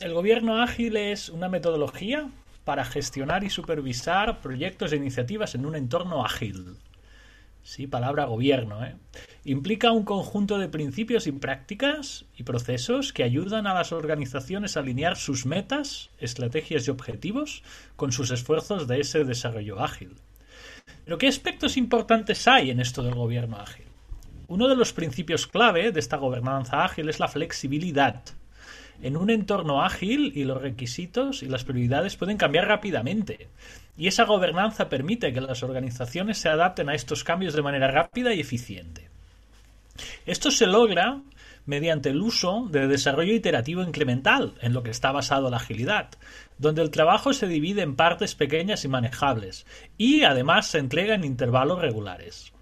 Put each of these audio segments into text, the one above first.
el gobierno ágil es una metodología para gestionar y supervisar proyectos e iniciativas en un entorno ágil. Sí, palabra gobierno. ¿eh? Implica un conjunto de principios y prácticas y procesos que ayudan a las organizaciones a alinear sus metas, estrategias y objetivos con sus esfuerzos de ese desarrollo ágil. Pero ¿qué aspectos importantes hay en esto del gobierno ágil? Uno de los principios clave de esta gobernanza ágil es la flexibilidad. En un entorno ágil y los requisitos y las prioridades pueden cambiar rápidamente. Y esa gobernanza permite que las organizaciones se adapten a estos cambios de manera rápida y eficiente. Esto se logra mediante el uso de desarrollo iterativo incremental, en lo que está basado la agilidad, donde el trabajo se divide en partes pequeñas y manejables, y además se entrega en intervalos regulares.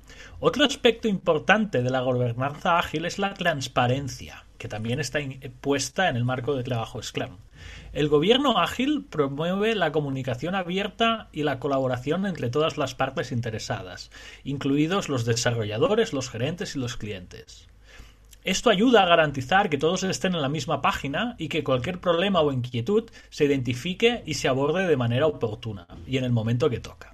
Otro aspecto importante de la gobernanza ágil es la transparencia, que también está puesta en el marco de trabajo Scrum. El gobierno ágil promueve la comunicación abierta y la colaboración entre todas las partes interesadas, incluidos los desarrolladores, los gerentes y los clientes. Esto ayuda a garantizar que todos estén en la misma página y que cualquier problema o inquietud se identifique y se aborde de manera oportuna y en el momento que toca.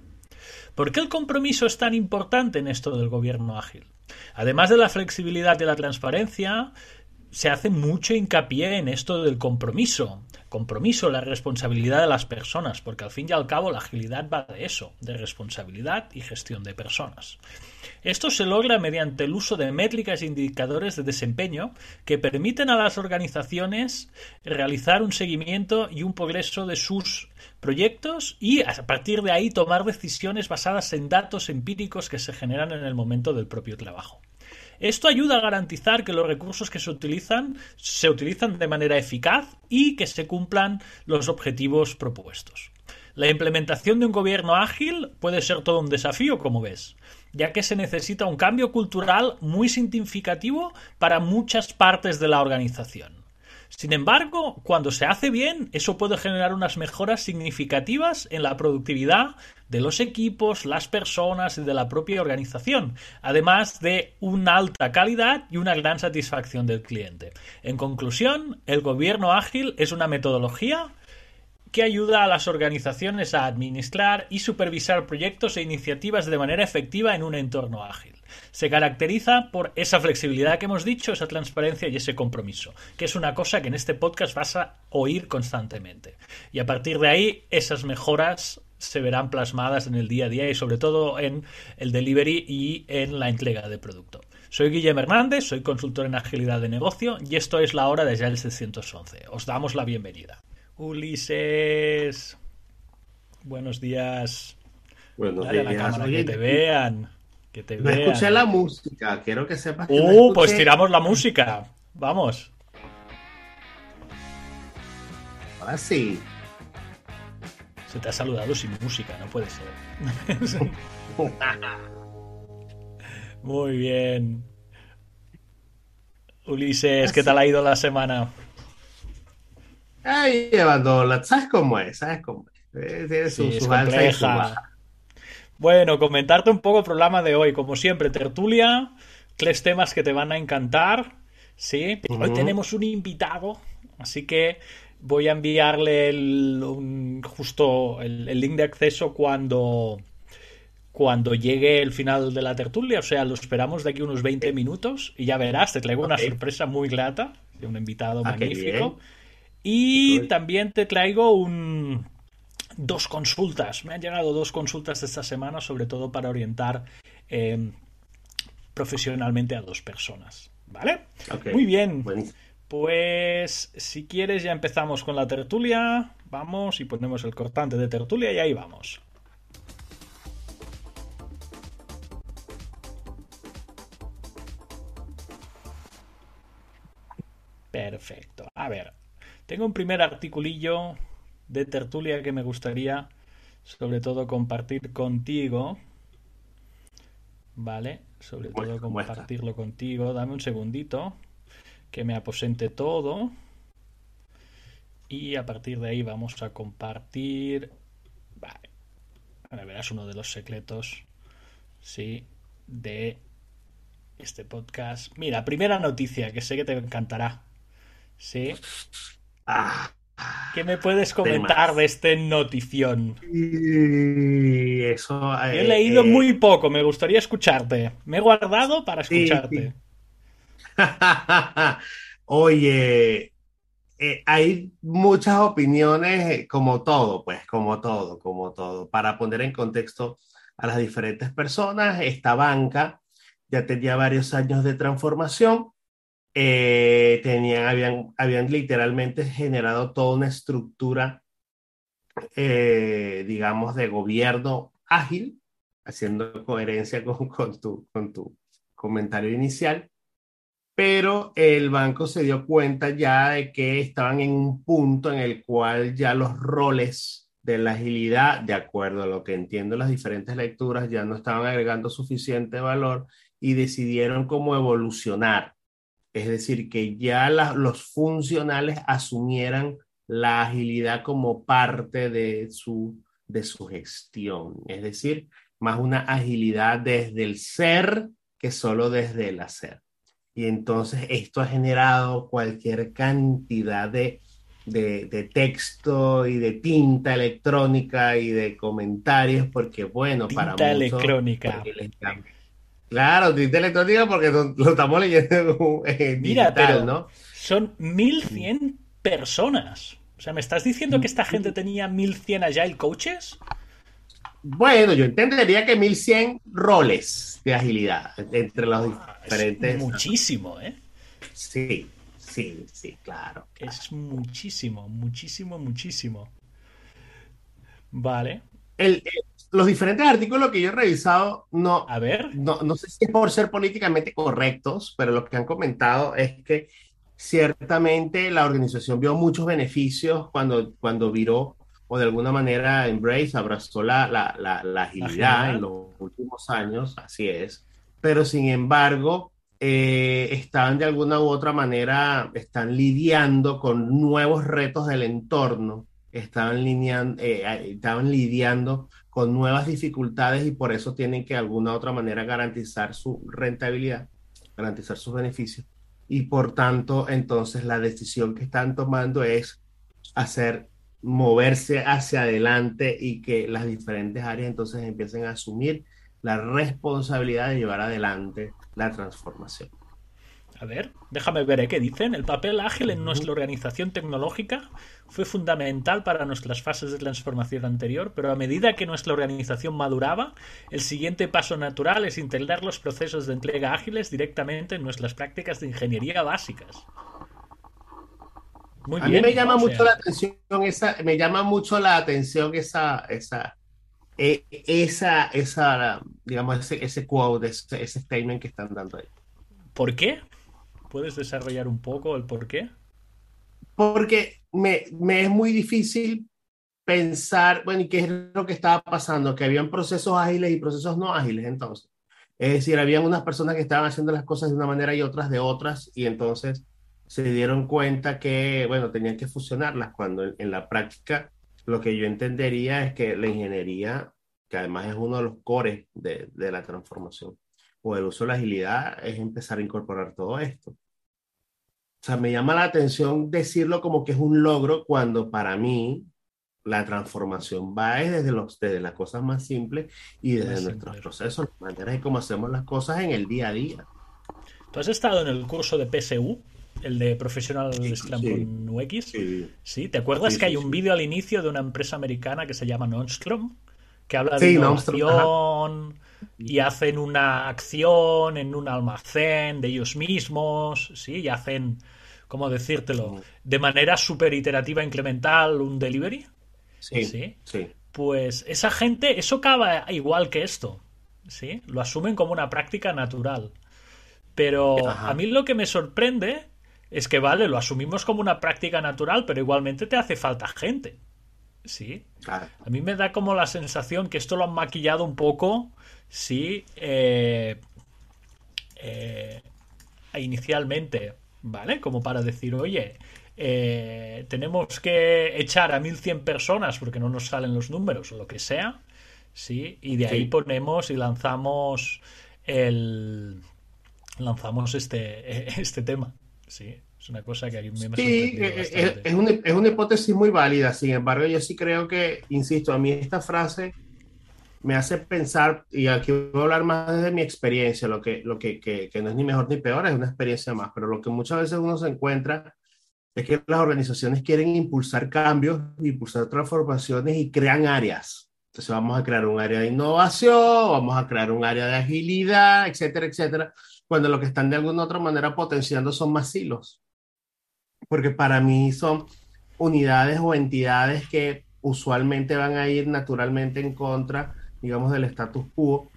¿Por qué el compromiso es tan importante en esto del gobierno ágil? Además de la flexibilidad y la transparencia, se hace mucho hincapié en esto del compromiso. Compromiso, la responsabilidad de las personas, porque al fin y al cabo la agilidad va de eso, de responsabilidad y gestión de personas. Esto se logra mediante el uso de métricas e indicadores de desempeño que permiten a las organizaciones realizar un seguimiento y un progreso de sus proyectos y a partir de ahí tomar decisiones basadas en datos empíricos que se generan en el momento del propio trabajo. Esto ayuda a garantizar que los recursos que se utilizan se utilizan de manera eficaz y que se cumplan los objetivos propuestos. La implementación de un gobierno ágil puede ser todo un desafío, como ves, ya que se necesita un cambio cultural muy significativo para muchas partes de la organización. Sin embargo, cuando se hace bien, eso puede generar unas mejoras significativas en la productividad de los equipos, las personas y de la propia organización, además de una alta calidad y una gran satisfacción del cliente. En conclusión, el gobierno ágil es una metodología que ayuda a las organizaciones a administrar y supervisar proyectos e iniciativas de manera efectiva en un entorno ágil. Se caracteriza por esa flexibilidad que hemos dicho, esa transparencia y ese compromiso, que es una cosa que en este podcast vas a oír constantemente. Y a partir de ahí, esas mejoras se verán plasmadas en el día a día y sobre todo en el delivery y en la entrega de producto. Soy Guillermo Hernández, soy consultor en agilidad de negocio y esto es la hora de el 611. Os damos la bienvenida. Ulises, buenos días. Buenos Dale a la cámara, que te vean. Que te No vean. escuché la música, quiero que sepas que no Uh, pues tiramos la música. Vamos. Ahora sí. Se te ha saludado sin música, no puede ser. Muy bien. Ulises, ¿qué tal ha ido la semana? Ay, llevando la... ¿Sabes cómo es? ¿Sabes cómo es? Eh, Tiene Sí, sus es compleja. Bueno, comentarte un poco el programa de hoy. Como siempre, tertulia, tres temas que te van a encantar. Sí, hoy tenemos un invitado, así que voy a enviarle el- un- justo el, el link de acceso cuando, cuando llegue el final de la tertulia. O sea, lo esperamos de aquí unos 20 minutos y ya verás, te traigo una sorpresa muy grata de un invitado Ah, magnífico. Y también te traigo un, dos consultas. Me han llegado dos consultas esta semana, sobre todo para orientar eh, profesionalmente a dos personas. ¿Vale? Muy bien. Buenísimo. Pues si quieres ya empezamos con la tertulia. Vamos y ponemos el cortante de tertulia y ahí vamos. Perfecto. A ver, tengo un primer articulillo de tertulia que me gustaría sobre todo compartir contigo. Vale, sobre todo compartirlo contigo. Dame un segundito que me aposente todo. Y a partir de ahí vamos a compartir. Vale. Ahora verás uno de los secretos. Sí. De este podcast. Mira, primera noticia que sé que te encantará. Sí. Ah, ¿Qué me puedes comentar de este notición? Y eso. He eh, leído eh, muy poco, me gustaría escucharte. Me he guardado para escucharte. sí. Oye, eh, hay muchas opiniones, eh, como todo, pues, como todo, como todo. Para poner en contexto a las diferentes personas, esta banca ya tenía varios años de transformación. Eh, tenían, habían, habían literalmente generado toda una estructura, eh, digamos, de gobierno ágil, haciendo coherencia con, con tu, con tu comentario inicial pero el banco se dio cuenta ya de que estaban en un punto en el cual ya los roles de la agilidad, de acuerdo a lo que entiendo las diferentes lecturas, ya no estaban agregando suficiente valor y decidieron cómo evolucionar. Es decir, que ya la- los funcionales asumieran la agilidad como parte de su, de su gestión. Es decir, más una agilidad desde el ser que solo desde el hacer. Y entonces esto ha generado cualquier cantidad de, de, de texto y de tinta electrónica y de comentarios, porque bueno, para Tinta muchos, electrónica. porque les llama- Claro, tinta electrónica porque lo, lo estamos leyendo en Mira, digital, pero ¿no? son 1100 personas. O sea, ¿me estás diciendo que esta gente tenía 1100 agile coaches? Bueno, yo entendería que 1100 roles de agilidad entre los Ah, Es diferentes. muchísimo, ¿eh? Sí, sí, sí, claro. Es muchísimo, muchísimo, muchísimo. Vale. El- el- los diferentes artículos que yo he revisado, no, A ver. no, no sé si es por ser políticamente correctos, pero lo que han comentado es que ciertamente la organización vio muchos beneficios cuando, cuando viró o de alguna manera Embrace abrazó la, la, la, la agilidad agilidad. en los últimos años, así es, pero sin embargo eh, están de alguna u otra manera, están lidiando con nuevos retos del entorno, estaban, linean- eh, estaban lidiando con nuevas dificultades y por eso tienen que de alguna otra manera garantizar su rentabilidad, garantizar sus beneficios. Y por tanto, entonces la decisión que están tomando es hacer moverse hacia adelante y que las diferentes áreas entonces empiecen a asumir la responsabilidad de llevar adelante la transformación. A ver, déjame ver ¿eh? qué dicen. El papel ágil en nuestra organización tecnológica fue fundamental para nuestras fases de transformación anterior, pero a medida que nuestra organización maduraba, el siguiente paso natural es integrar los procesos de entrega ágiles directamente en nuestras prácticas de ingeniería básicas. Muy A mí me llama mucho la atención esa, me llama mucho la atención esa, esa, eh, esa, esa, digamos, ese, ese quote, ese, ese statement que están dando ahí. ¿Por qué? ¿Puedes desarrollar un poco el por qué? Porque me, me es muy difícil pensar, bueno, ¿y qué es lo que estaba pasando? Que habían procesos ágiles y procesos no ágiles, entonces. Es decir, habían unas personas que estaban haciendo las cosas de una manera y otras de otras, y entonces se dieron cuenta que, bueno, tenían que fusionarlas, cuando en, en la práctica lo que yo entendería es que la ingeniería, que además es uno de los cores de, de la transformación, o el uso de la agilidad, es empezar a incorporar todo esto. O sea, me llama la atención decirlo como que es un logro cuando para mí la transformación va desde, los, desde las cosas más simples y desde nuestros procesos, las maneras de cómo hacemos las cosas en el día a día. ¿Tú has estado en el curso de PSU, el de Professional Sí, Scrum sí. con UX? Sí, Sí, ¿te acuerdas que hay un vídeo al inicio de una empresa americana que se llama Nonstrom? Que habla de innovación y hacen una acción en un almacén de ellos mismos, ¿sí? Y hacen, ¿cómo decírtelo? De manera súper iterativa, incremental, un delivery. sí, Sí. sí. Pues esa gente, eso acaba igual que esto, ¿sí? Lo asumen como una práctica natural. Pero Ajá. a mí lo que me sorprende es que, vale, lo asumimos como una práctica natural, pero igualmente te hace falta gente, ¿sí? Claro. A mí me da como la sensación que esto lo han maquillado un poco, sí, eh, eh, inicialmente, ¿vale? Como para decir, oye, eh, tenemos que echar a 1100 personas porque no nos salen los números o lo que sea, ¿sí? Y de ahí Sí. ponemos y lanzamos el... lanzamos este, este tema, ¿sí? Es una cosa que a mí me Sí, eh, eh, es, una, es una hipótesis muy válida. Sin embargo, yo sí creo que, insisto, a mí esta frase me hace pensar, y aquí voy a hablar más desde mi experiencia, lo que, lo que, que, que, no es ni mejor ni peor, es una experiencia más, pero lo que muchas veces uno se encuentra es que las organizaciones quieren impulsar cambios, impulsar transformaciones y crean áreas. Entonces vamos a crear un área de innovación, vamos a crear un área de agilidad, etcétera, etcétera, cuando lo que están de alguna otra manera potenciando son más hilos. Porque para mí son unidades o entidades que usualmente van a ir naturalmente en contra, digamos, del status quo.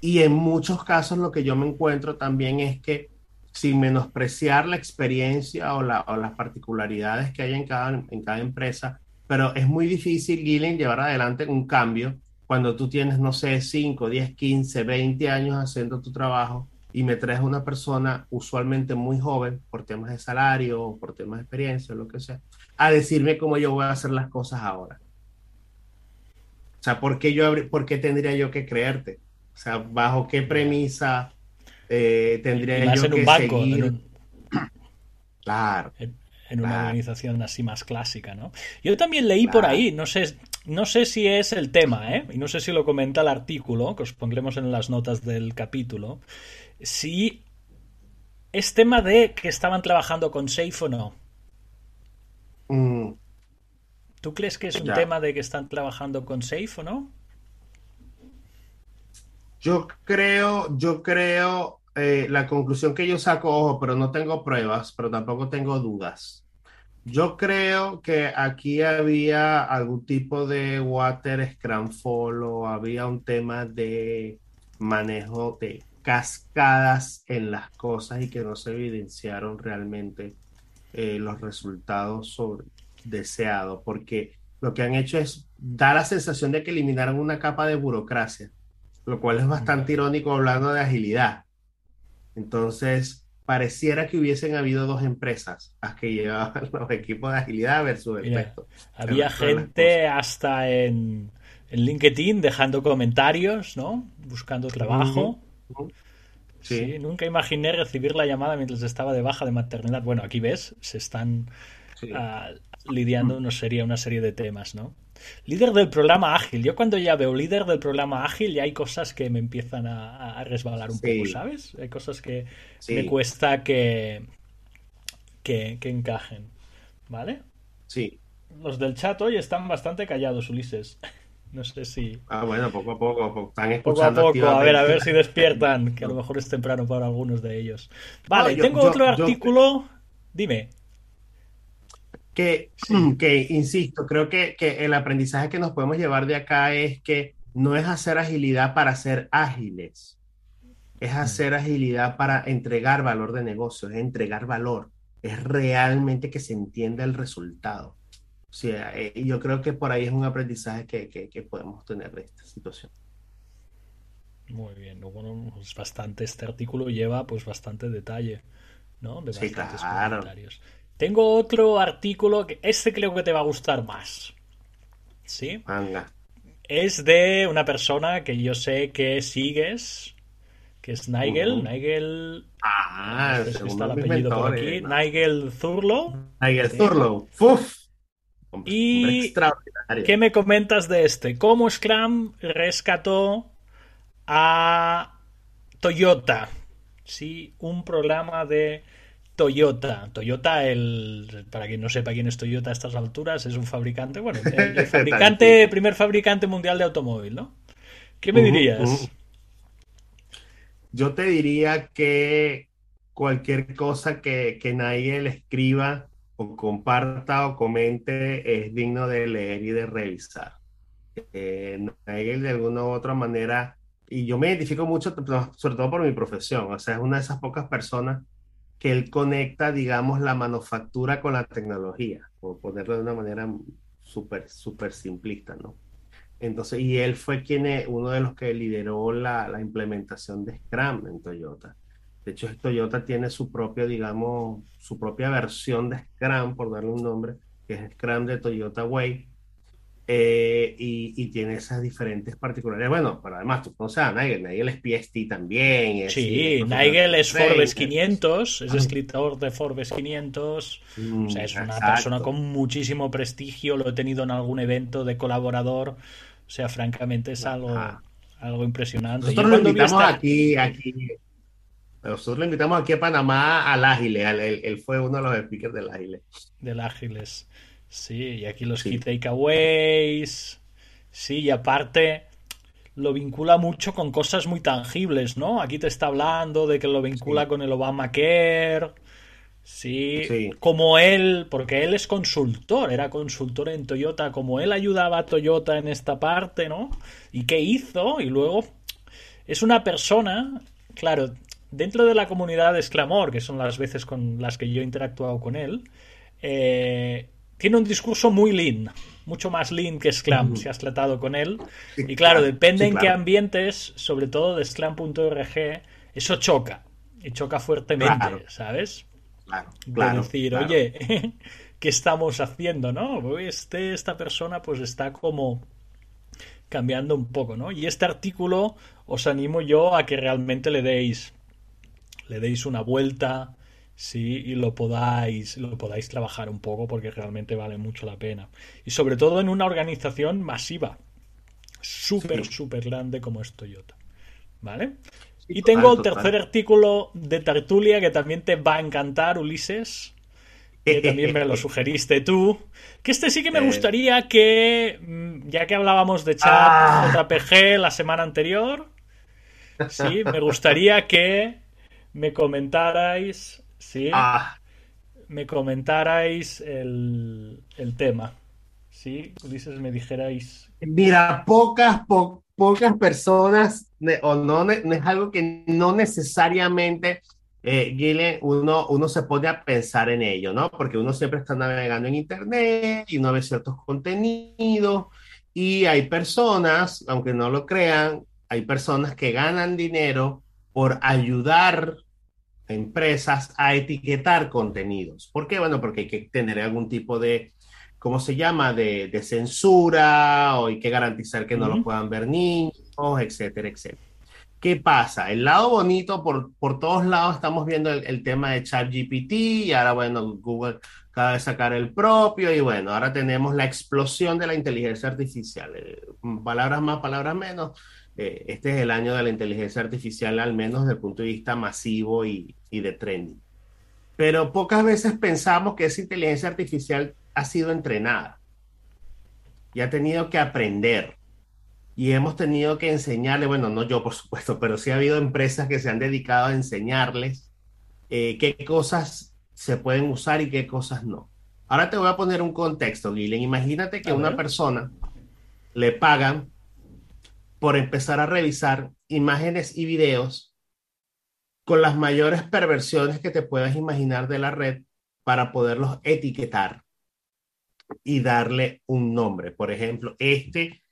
Y en muchos casos lo que yo me encuentro también es que sin menospreciar la experiencia o, la, o las particularidades que hay en cada, en cada empresa, pero es muy difícil, Gillen, llevar adelante un cambio cuando tú tienes, no sé, 5, 10, 15, 20 años haciendo tu trabajo y me traes una persona usualmente muy joven por temas de salario o por temas de experiencia o lo que sea, a decirme cómo yo voy a hacer las cosas ahora. O sea, ¿por qué, yo, por qué tendría yo que creerte? O sea, ¿bajo qué premisa eh, tendría yo que seguir? Claro en una organización así más clásica, ¿no? Yo también leí por ahí, no sé, no sé si es el tema, ¿eh? Y no sé si lo comenta el artículo, que os pondremos en las notas del capítulo, si es tema de que estaban trabajando con Safe o no. Mm. ¿Tú crees que es un tema de que están trabajando con Safe o no? Yo creo, yo creo, eh, la conclusión que yo saco, ojo, pero no tengo pruebas, pero tampoco tengo dudas. Yo creo que aquí había algún tipo de water scrum follow, había un tema de manejo de cascadas en las cosas y que no se evidenciaron realmente eh, los resultados deseados, porque lo que han hecho es dar la sensación de que eliminaron una capa de burocracia, lo cual es bastante irónico hablando de agilidad entonces, pareciera que hubiesen habido dos empresas las que llevaban los equipos de agilidad versus el resto. Había gente hasta en, LinkedIn dejando comentarios, ¿no? Buscando trabajo. sí. nunca imaginé recibir la llamada mientras estaba de baja de maternidad. Bueno, aquí ves, se están ah, lidiando una serie, una serie de temas, ¿no? Líder del programa ágil. Yo cuando ya veo líder del programa ágil ya hay cosas que me empiezan a, resbalar un poco, ¿sabes? Hay cosas que me cuesta que, que, encajen. ¿Vale? Sí. Los del chat hoy están bastante callados, Ulises. No sé si. Ah, bueno, poco a poco. Están escuchando. Poco a poco, a ver, a ver si despiertan, que a lo mejor es temprano para algunos de ellos. Vale, tengo otro artículo. Dime que, que insisto, creo que, que, el aprendizaje que nos podemos llevar de acá es que no es hacer agilidad para ser ágiles, es hacer agilidad para entregar valor de negocio, es entregar valor, es realmente que se entienda el resultado. O sea, eh, yo creo que por ahí es un aprendizaje que, que, podemos tener de esta situación. Muy bien, bueno, pues bastante, este artículo lleva pues bastante detalle, ¿no? De bastantes comentarios. Tengo otro artículo que este creo que te va a gustar más. ¿Sí? Es de una persona que yo sé que sigues, que es Nigel. Nigel. Ah, está el apellido por aquí. Nigel Zurlo. Nigel Zurlo. Uf. Y ¿qué me comentas de este? ¿Cómo Scrum rescató a Toyota? Sí, un programa de Toyota. Toyota, el, para quien no sepa quién es Toyota a estas alturas, es un fabricante, bueno, el, fabricante, primer fabricante mundial de automóvil, ¿no? ¿Qué me dirías? Yo te diría que cualquier cosa que, que Nigel escriba o comparta o comente es digno de leer y de revisar. Eh, Nigel de alguna u otra manera, y yo me identifico mucho, sobre todo por mi profesión, o sea, es una de esas pocas personas que él conecta, digamos, la manufactura con la tecnología, por ponerlo de una manera súper, súper simplista, ¿no? Entonces, y él fue quien es uno de los que lideró la, la, implementación de Scrum en Toyota. De hecho, Toyota tiene su propio, digamos, su propia versión de Scrum, por darle un nombre, que es Scrum de Toyota Way. Eh, y, tiene esas diferentes particularidades. Bueno, pero además tú conoces a Nigel, Nigel es PST también. sí, Nigel es Forbes 500, es escritor de Forbes 500, o sea, es una persona con muchísimo prestigio, lo he tenido en algún evento de colaborador, o sea, francamente es algo, algo impresionante. Nosotros lo invitamos aquí, aquí, nosotros lo invitamos aquí a Panamá al Ágile, él, fue uno de los speakers del Ágile. Del Ágiles. Sí, y aquí los key takeaways. Sí, y aparte lo vincula mucho con cosas muy tangibles, ¿no? Aquí te está hablando de que lo vincula con el Obamacare. Sí, sí, como él, porque él es consultor, era consultor en Toyota, como él ayudaba a Toyota en esta parte, ¿no? ¿Y qué hizo? Y luego es una persona, claro, dentro de la comunidad de Exclamor, que son las veces con las que yo he interactuado con él, eh, tiene un discurso muy lean, mucho más lean que Scrum, si has tratado con él. y claro, depende en qué ambientes, sobre todo de Scrum.org, eso choca. Y choca fuertemente, ¿sabes? Claro, decir, oye, ¿qué estamos haciendo, no? Este, esta persona pues está como cambiando un poco, ¿no? Y este artículo os animo yo a que realmente le deis le deis una vuelta, sí, y lo podáis, lo podáis trabajar un poco porque realmente vale mucho la pena. Y sobre todo en una organización masiva, súper, súper grande como es Toyota. ¿Vale? y tengo el tercer artículo de Tertulia que también te va a encantar, Ulises. Que también me lo sugeriste tú. Que este sí que me eh. gustaría que, mm, ya que hablábamos de chat ah. JPG la semana anterior, sí, me gustaría que me comentarais ¿sí? Ah. Me comentarais el, tema, ¿sí? Ulises, me dijerais... Mira, pocas, pocas personas, o no, no, es algo que no necesariamente, eh, uno, uno se pone a pensar en ello, ¿no? Porque uno siempre está navegando en Internet y uno ve ciertos contenidos y hay personas, aunque no lo crean, hay personas que ganan dinero por ayudar empresas a etiquetar contenidos. ¿Por qué? Bueno, porque hay que tener algún tipo de, ¿cómo se llama?, de, censura o hay que garantizar que no lo puedan ver niños, etcétera, etcétera. ¿Qué pasa? El lado bonito, por, por todos lados estamos viendo el, tema de ChatGPT y ahora, bueno, Google acaba de sacar el propio y bueno, ahora tenemos la explosión de la inteligencia artificial. Eh, palabras más, palabras menos eh, este es el año de la inteligencia artificial, al menos desde el punto de vista masivo y, de trending. Pero pocas veces pensamos que esa inteligencia artificial ha sido entrenada y ha tenido que aprender. Y hemos tenido que enseñarle, bueno, no yo por supuesto, pero sí ha habido empresas que se han dedicado a enseñarles eh, qué cosas se pueden usar y qué cosas no. Ahora te voy a poner un contexto, Guilén. Imagínate que a una persona le pagan por empezar a revisar imágenes y videos con las mayores perversiones que te puedas imaginar de la red para poderlos etiquetar y darle un nombre. Por ejemplo, este,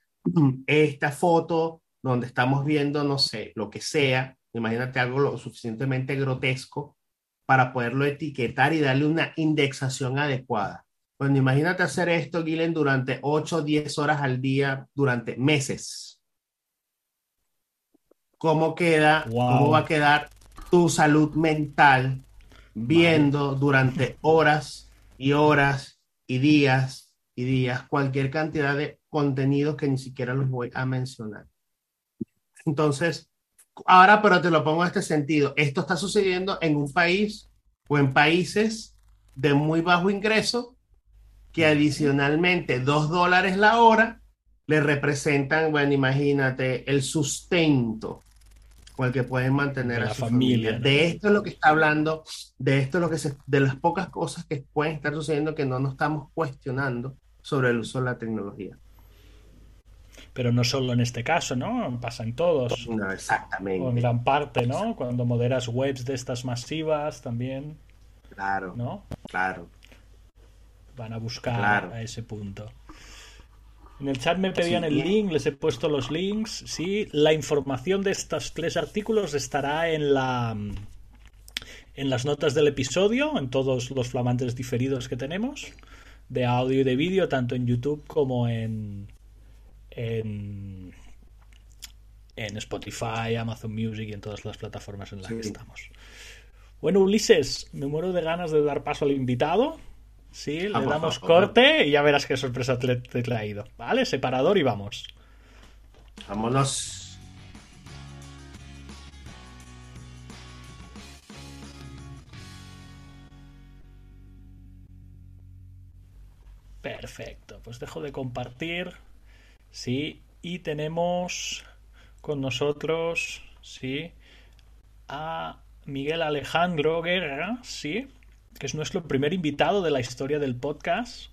esta foto donde estamos viendo, no sé, lo que sea, imagínate algo lo suficientemente grotesco para poderlo etiquetar y darle una indexación adecuada. Bueno, imagínate hacer esto, Guilen, durante 8 o 10 horas al día, durante meses cómo queda, cómo va a quedar tu salud mental viendo durante horas y horas y días y días cualquier cantidad de contenidos que ni siquiera los voy a mencionar. Entonces, ahora, pero te lo pongo en este sentido, esto está sucediendo en un país o en países de muy bajo ingreso que adicionalmente dos dólares la hora le representan, bueno, imagínate, el sustento con el que pueden mantener a su familia. De esto es lo que está hablando, de esto es lo que se, de las pocas cosas que pueden estar sucediendo que no nos estamos cuestionando sobre el uso de la tecnología. Pero no solo en este caso, ¿no? Pasa en todos. No, exactamente. en gran parte, ¿no? Cuando moderas webs de estas masivas también. Claro. ¿No? Claro. Van a buscar a ese punto. En el chat me pedían el link, les he puesto los links. Sí, la información de estos tres artículos estará en la en las notas del episodio, en todos los flamantes diferidos que tenemos. de audio y de vídeo, tanto en YouTube como en, en, en Spotify, Amazon Music y en todas las plataformas en las que estamos. Bueno, Ulises, me muero de ganas de dar paso al invitado. Sí, le damos corte y ya verás qué sorpresa te, te he traído. ¿Vale? Separador y vamos. Vámonos. Perfecto, pues dejo de compartir. Sí, y tenemos con nosotros, sí, a Miguel Alejandro Guerra, sí, que es nuestro primer invitado de la historia del podcast.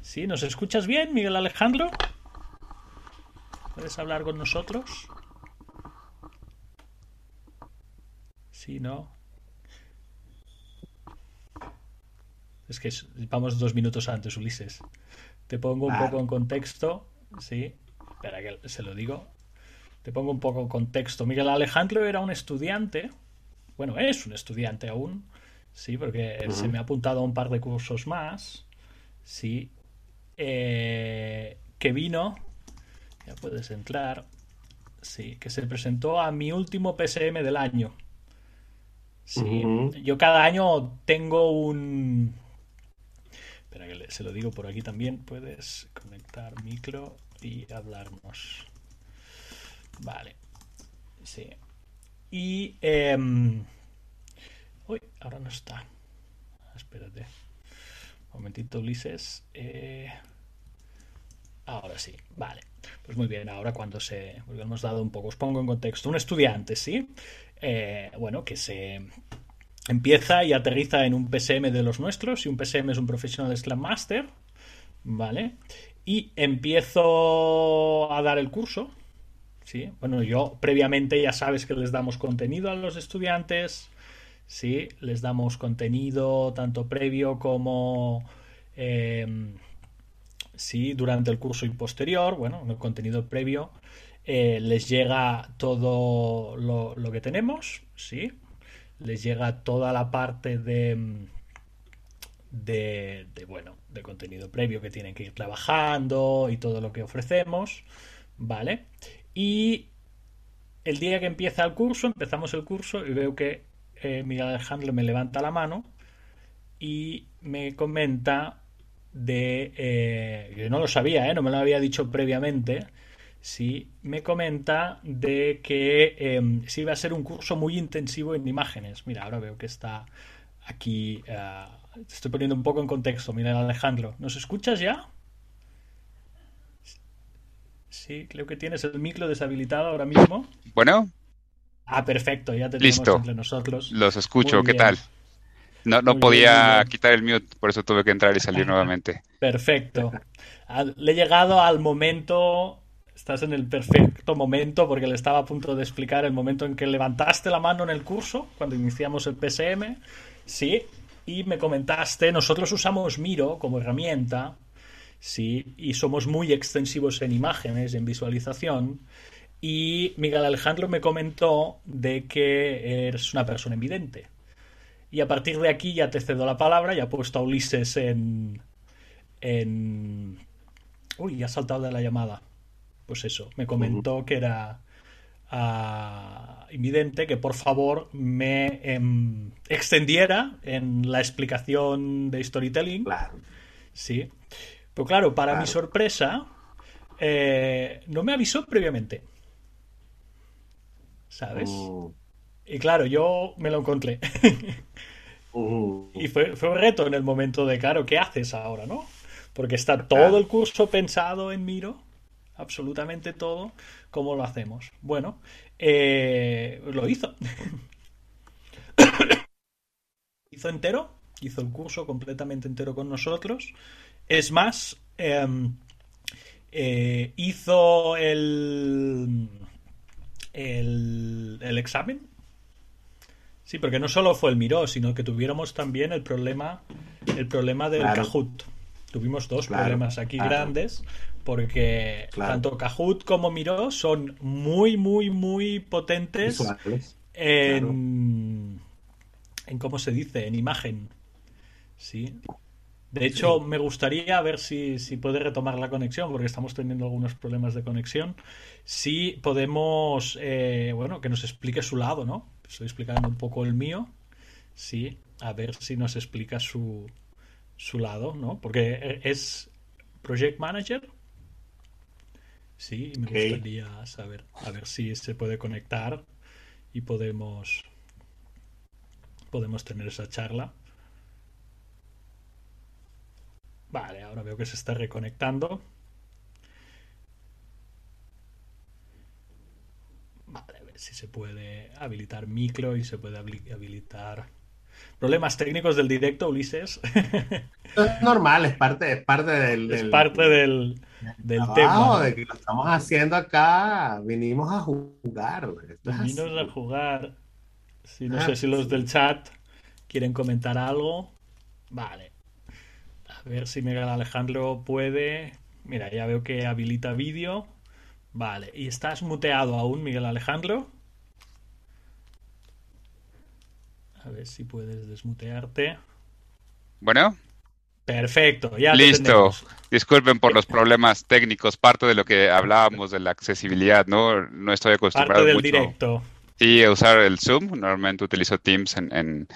Sí, ¿nos escuchas bien, Miguel Alejandro? ¿Puedes hablar con nosotros? Sí, ¿no? Es que vamos dos minutos antes, Ulises. Te pongo un poco en contexto. Sí, espera que se lo digo. Te pongo un poco en contexto. Miguel Alejandro era un estudiante. Bueno, es un estudiante aún. Sí, porque se me ha apuntado a un par de cursos más. Sí. Eh, que vino. Ya puedes entrar. Sí, que se presentó a mi último PSM del año. Sí, yo cada año tengo un, Espera que se lo digo por aquí también. Puedes conectar micro y hablarnos. Vale. Sí. Y... Em, ahora no está. Espérate. Un momentito, Ulises. Eh, ahora sí. Vale. Pues muy bien, ahora cuando se... Porque hemos dado un poco, os pongo en contexto. Un estudiante, ¿sí? Eh, bueno, que se empieza y aterriza en un PSM de los nuestros, y un PSM es un Professional Scrum Master, ¿vale? Y empiezo a dar el curso, ¿sí? Bueno, yo previamente ya sabes que les damos contenido a los estudiantes, ¿sí? Les damos contenido tanto previo como... Eh, sí, durante el curso y posterior, bueno, el contenido previo, eh, les llega todo lo, que tenemos, ¿sí? les llega toda la parte de, de, bueno, de contenido previo que tienen que ir trabajando y todo lo que ofrecemos, ¿vale? Y el día que empieza el curso, empezamos el curso y veo que eh, Miguel Alejandro me levanta la mano y me comenta de... Eh, yo no lo sabía, ¿eh? no me lo había dicho previamente, sí me comenta de que eh, sí va a ser un curso muy intensivo en imágenes. Mira, ahora veo que está aquí. Uh, estoy poniendo un poco en contexto. Mira, Alejandro, ¿nos escuchas ya? Sí, creo que tienes el micro deshabilitado ahora mismo. Bueno. Ah, perfecto, ya te Listo. entre nosotros. Los escucho, ¿qué tal? No, no podía quitar el mute, por eso tuve que entrar y salir nuevamente. Perfecto. Le he llegado al momento Estás en el perfecto momento porque le estaba a punto de explicar el momento en que levantaste la mano en el curso, cuando iniciamos el PSM, sí, y me comentaste, nosotros usamos Miro como herramienta, sí, y somos muy extensivos en imágenes, en visualización, y Miguel Alejandro me comentó de que eres una persona evidente. Y a partir de aquí ya te cedo la palabra, ya he puesto a Ulises en... en... Uy, ya ha saltado de la llamada pues eso, me comentó que era uh, invidente, que por favor me em, extendiera en la explicación de storytelling. Claro. Sí. Pero claro, para mi sorpresa, eh, no me avisó previamente. ¿Sabes? Mm. Y claro, yo me lo encontré. Mm. Y fue, fue un reto en el momento de, claro, ¿qué haces ahora, no? Porque está todo el curso pensado en Miro absolutamente todo como lo hacemos. Bueno, eh, lo hizo. hizo entero, hizo el curso completamente entero con nosotros. Es más, em, eh, hizo el, el, el, examen. Sí, porque no solo fue el Miró, sino que tuviéramos también el problema, el problema del Kahoot. Tuvimos dos problemas aquí grandes porque tanto Kahoot como Miro son muy, muy, muy potentes en, en, ¿cómo se dice? En imagen. ¿Sí? De hecho, me gustaría ver si, si puede retomar la conexión, porque estamos teniendo algunos problemas de conexión. Si podemos, eh, bueno, que nos explique su lado, ¿no? Estoy explicando un poco el mío. Sí, a ver si nos explica su, su lado, ¿no? Porque es Project Manager. Sí, me gustaría saber, a ver si se puede conectar y podemos podemos tener esa charla. Vale, ahora veo que se está reconectando. Vale, a ver si se puede habilitar micro y se puede habilitar. Problemas técnicos del directo, Ulises. es normal, es parte, es parte del, Es parte del, del tema. De que lo estamos haciendo acá, vinimos a jugar. Vinimos a jugar. Sí, no ah, sé si los del chat quieren comentar algo. Vale. A ver si Miguel Alejandro puede. Mira, ya veo que habilita vídeo. Vale. ¿Y estás muteado aún, Miguel Alejandro? A ver si puedes desmutearte. Bueno. Perfecto, ya Listo. Disculpen por los problemas técnicos, parte de lo que hablábamos de la accesibilidad, ¿no? No estoy acostumbrado parte del directo. Sí, a usar el Zoom. Normalmente utilizo Teams en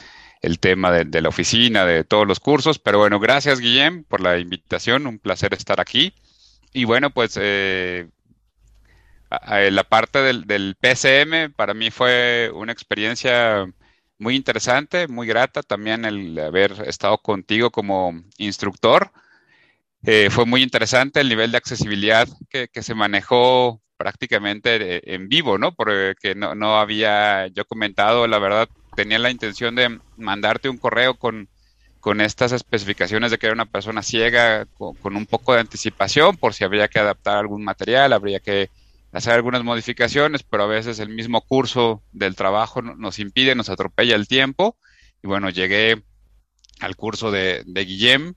el tema de, la oficina, de todos los cursos. Pero bueno, gracias Guillem por la invitación, un placer estar aquí. Y bueno, pues eh, la parte del, del, PCM para mí fue una experiencia muy interesante, muy grata también el haber estado contigo como instructor. Eh, fue muy interesante el nivel de accesibilidad que, que se manejó prácticamente en vivo, ¿no? Porque no, no había yo comentado, la verdad, tenía la intención de mandarte un correo con, con estas especificaciones de que era una persona ciega, con, un poco de anticipación, por si habría que adaptar algún material, habría que hacer algunas modificaciones, pero a veces el mismo curso del trabajo nos impide, nos atropella el tiempo. Y bueno, llegué al curso de, de Guillem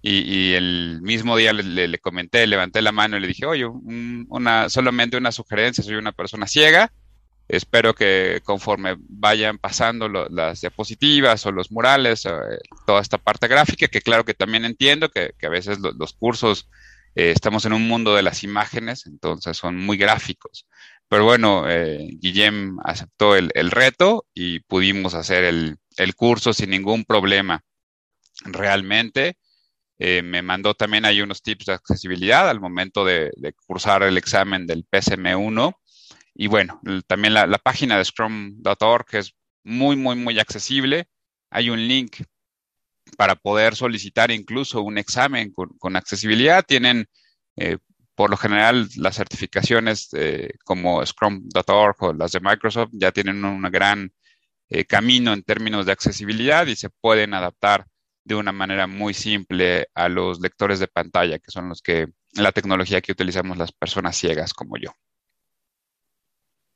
y, el mismo día le, le, comenté, levanté la mano y le dije, oye, una, solamente una sugerencia, soy una persona ciega, Espero que conforme vayan pasando las diapositivas o los murales, eh, toda esta parte gráfica, que claro que también entiendo que, a veces los cursos eh, estamos en un mundo de las imágenes, entonces son muy gráficos. Pero bueno, eh, Guillem aceptó el, reto y pudimos hacer el, curso sin ningún problema. Realmente me mandó también ahí unos tips de accesibilidad al momento de, de cursar el examen del PSM1 y bueno, también la, página de scrum.org es muy, muy, muy accesible. Hay un link para poder solicitar incluso un examen con, accesibilidad. Tienen, eh, por lo general, las certificaciones eh, como Scrum.org o las de Microsoft ya tienen un gran eh, camino en términos de accesibilidad y se pueden adaptar de una manera muy simple a los lectores de pantalla, que son los que la tecnología que utilizamos las personas ciegas como yo.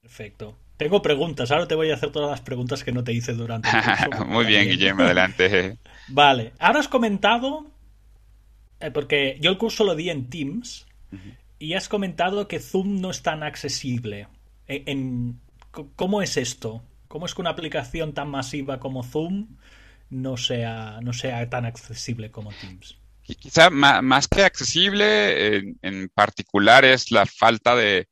Perfecto. Tengo preguntas, ahora te voy a hacer todas las preguntas que no te hice durante el curso. Muy bien, Guillermo, adelante. vale, ahora has comentado, eh, porque yo el curso lo di en Teams, y has comentado que Zoom no es tan accesible. E, en, ¿Cómo es esto? ¿Cómo es que una aplicación tan masiva como Zoom no sea, no sea tan accesible como Teams? Quizá más, que accesible, en, particular es la falta de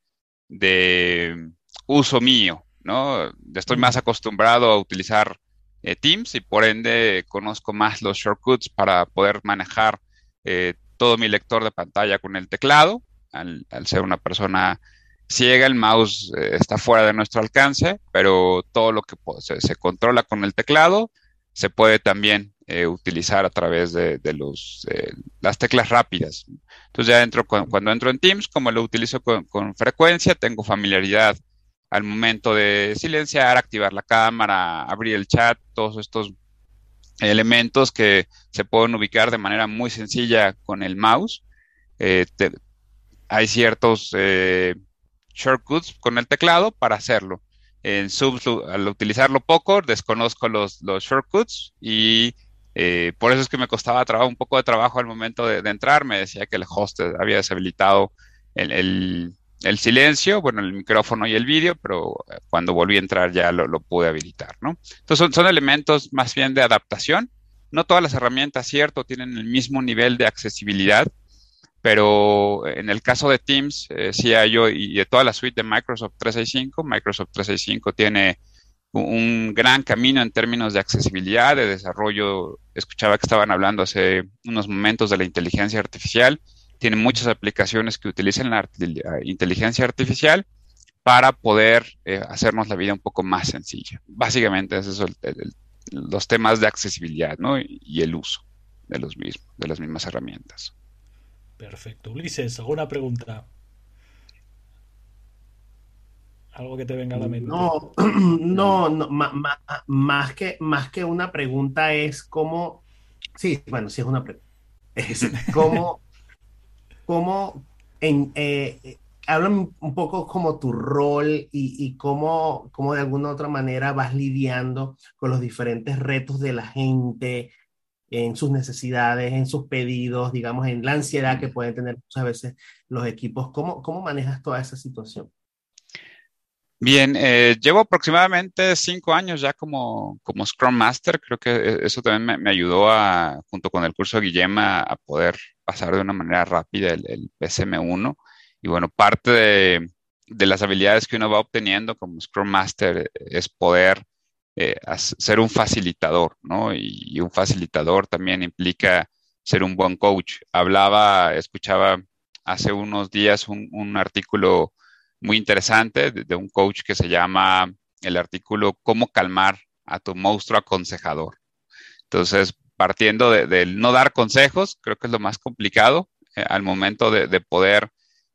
uso mío, ¿no? Estoy más acostumbrado a utilizar eh, Teams y por ende conozco más los shortcuts para poder manejar eh, todo mi lector de pantalla con el teclado. Al, ser una persona ciega, el mouse eh, está fuera de nuestro alcance, pero todo lo que se, controla con el teclado se puede también utilizar a través de, los, las teclas rápidas. Entonces ya entro cuando entro en Teams, como lo utilizo con, con frecuencia, tengo familiaridad al momento de silenciar, activar la cámara, abrir el chat, todos estos elementos que se pueden ubicar de manera muy sencilla con el mouse. Eh, hay ciertos eh, shortcuts con el teclado para hacerlo. En Zoom, al utilizarlo poco, desconozco los, los shortcuts y eh, por eso es que me costaba un poco de trabajo al momento de, entrar. Me decía que el host había deshabilitado el silencio, bueno, el micrófono y el vídeo, pero eh, cuando volví a entrar ya lo, pude habilitar, ¿no? Entonces son, elementos más bien de adaptación, No todas las herramientas, cierto, tienen el mismo nivel de accesibilidad, pero en el caso de Teams, eh, CIO y de toda la suite de Microsoft 365, Microsoft 365 tiene un gran camino en términos de accesibilidad, de desarrollo. Escuchaba que estaban hablando hace unos momentos de la inteligencia artificial. Tiene muchas aplicaciones que utilizan la inteligencia artificial para poder eh, hacernos la vida un poco más sencilla. Básicamente, esos son los temas de accesibilidad ¿no? y el uso de los mismos, de las mismas herramientas. Perfecto. Ulises, ¿alguna pregunta? Algo que te venga a la mente. No, no, no más, que, más que una pregunta es cómo, sí, bueno, sí es una pregunta. Es cómo, cómo en, eh, háblame un poco como tu rol y, y cómo, cómo, de alguna u otra manera vas lidiando con los diferentes retos de la gente, en sus necesidades, en sus pedidos, digamos, en la ansiedad que pueden tener muchas veces los equipos. ¿Cómo, cómo manejas toda esa situación? Bien, eh, llevo aproximadamente cinco años ya como, como Scrum Master. Creo que e, eso también me, ayudó a, junto con el curso de Guillem, a, poder pasar de una manera rápida el, el PSM1. Y bueno, parte de, las habilidades que uno va obteniendo como Scrum Master es poder eh, ser un facilitador, ¿no? Y, un facilitador también implica ser un buen coach. Hablaba, escuchaba hace unos días un artículo muy interesante de, un coach que se llama el artículo Cómo calmar a tu monstruo aconsejador. Entonces, partiendo del no dar consejos, creo que es lo más complicado eh, al momento de, poder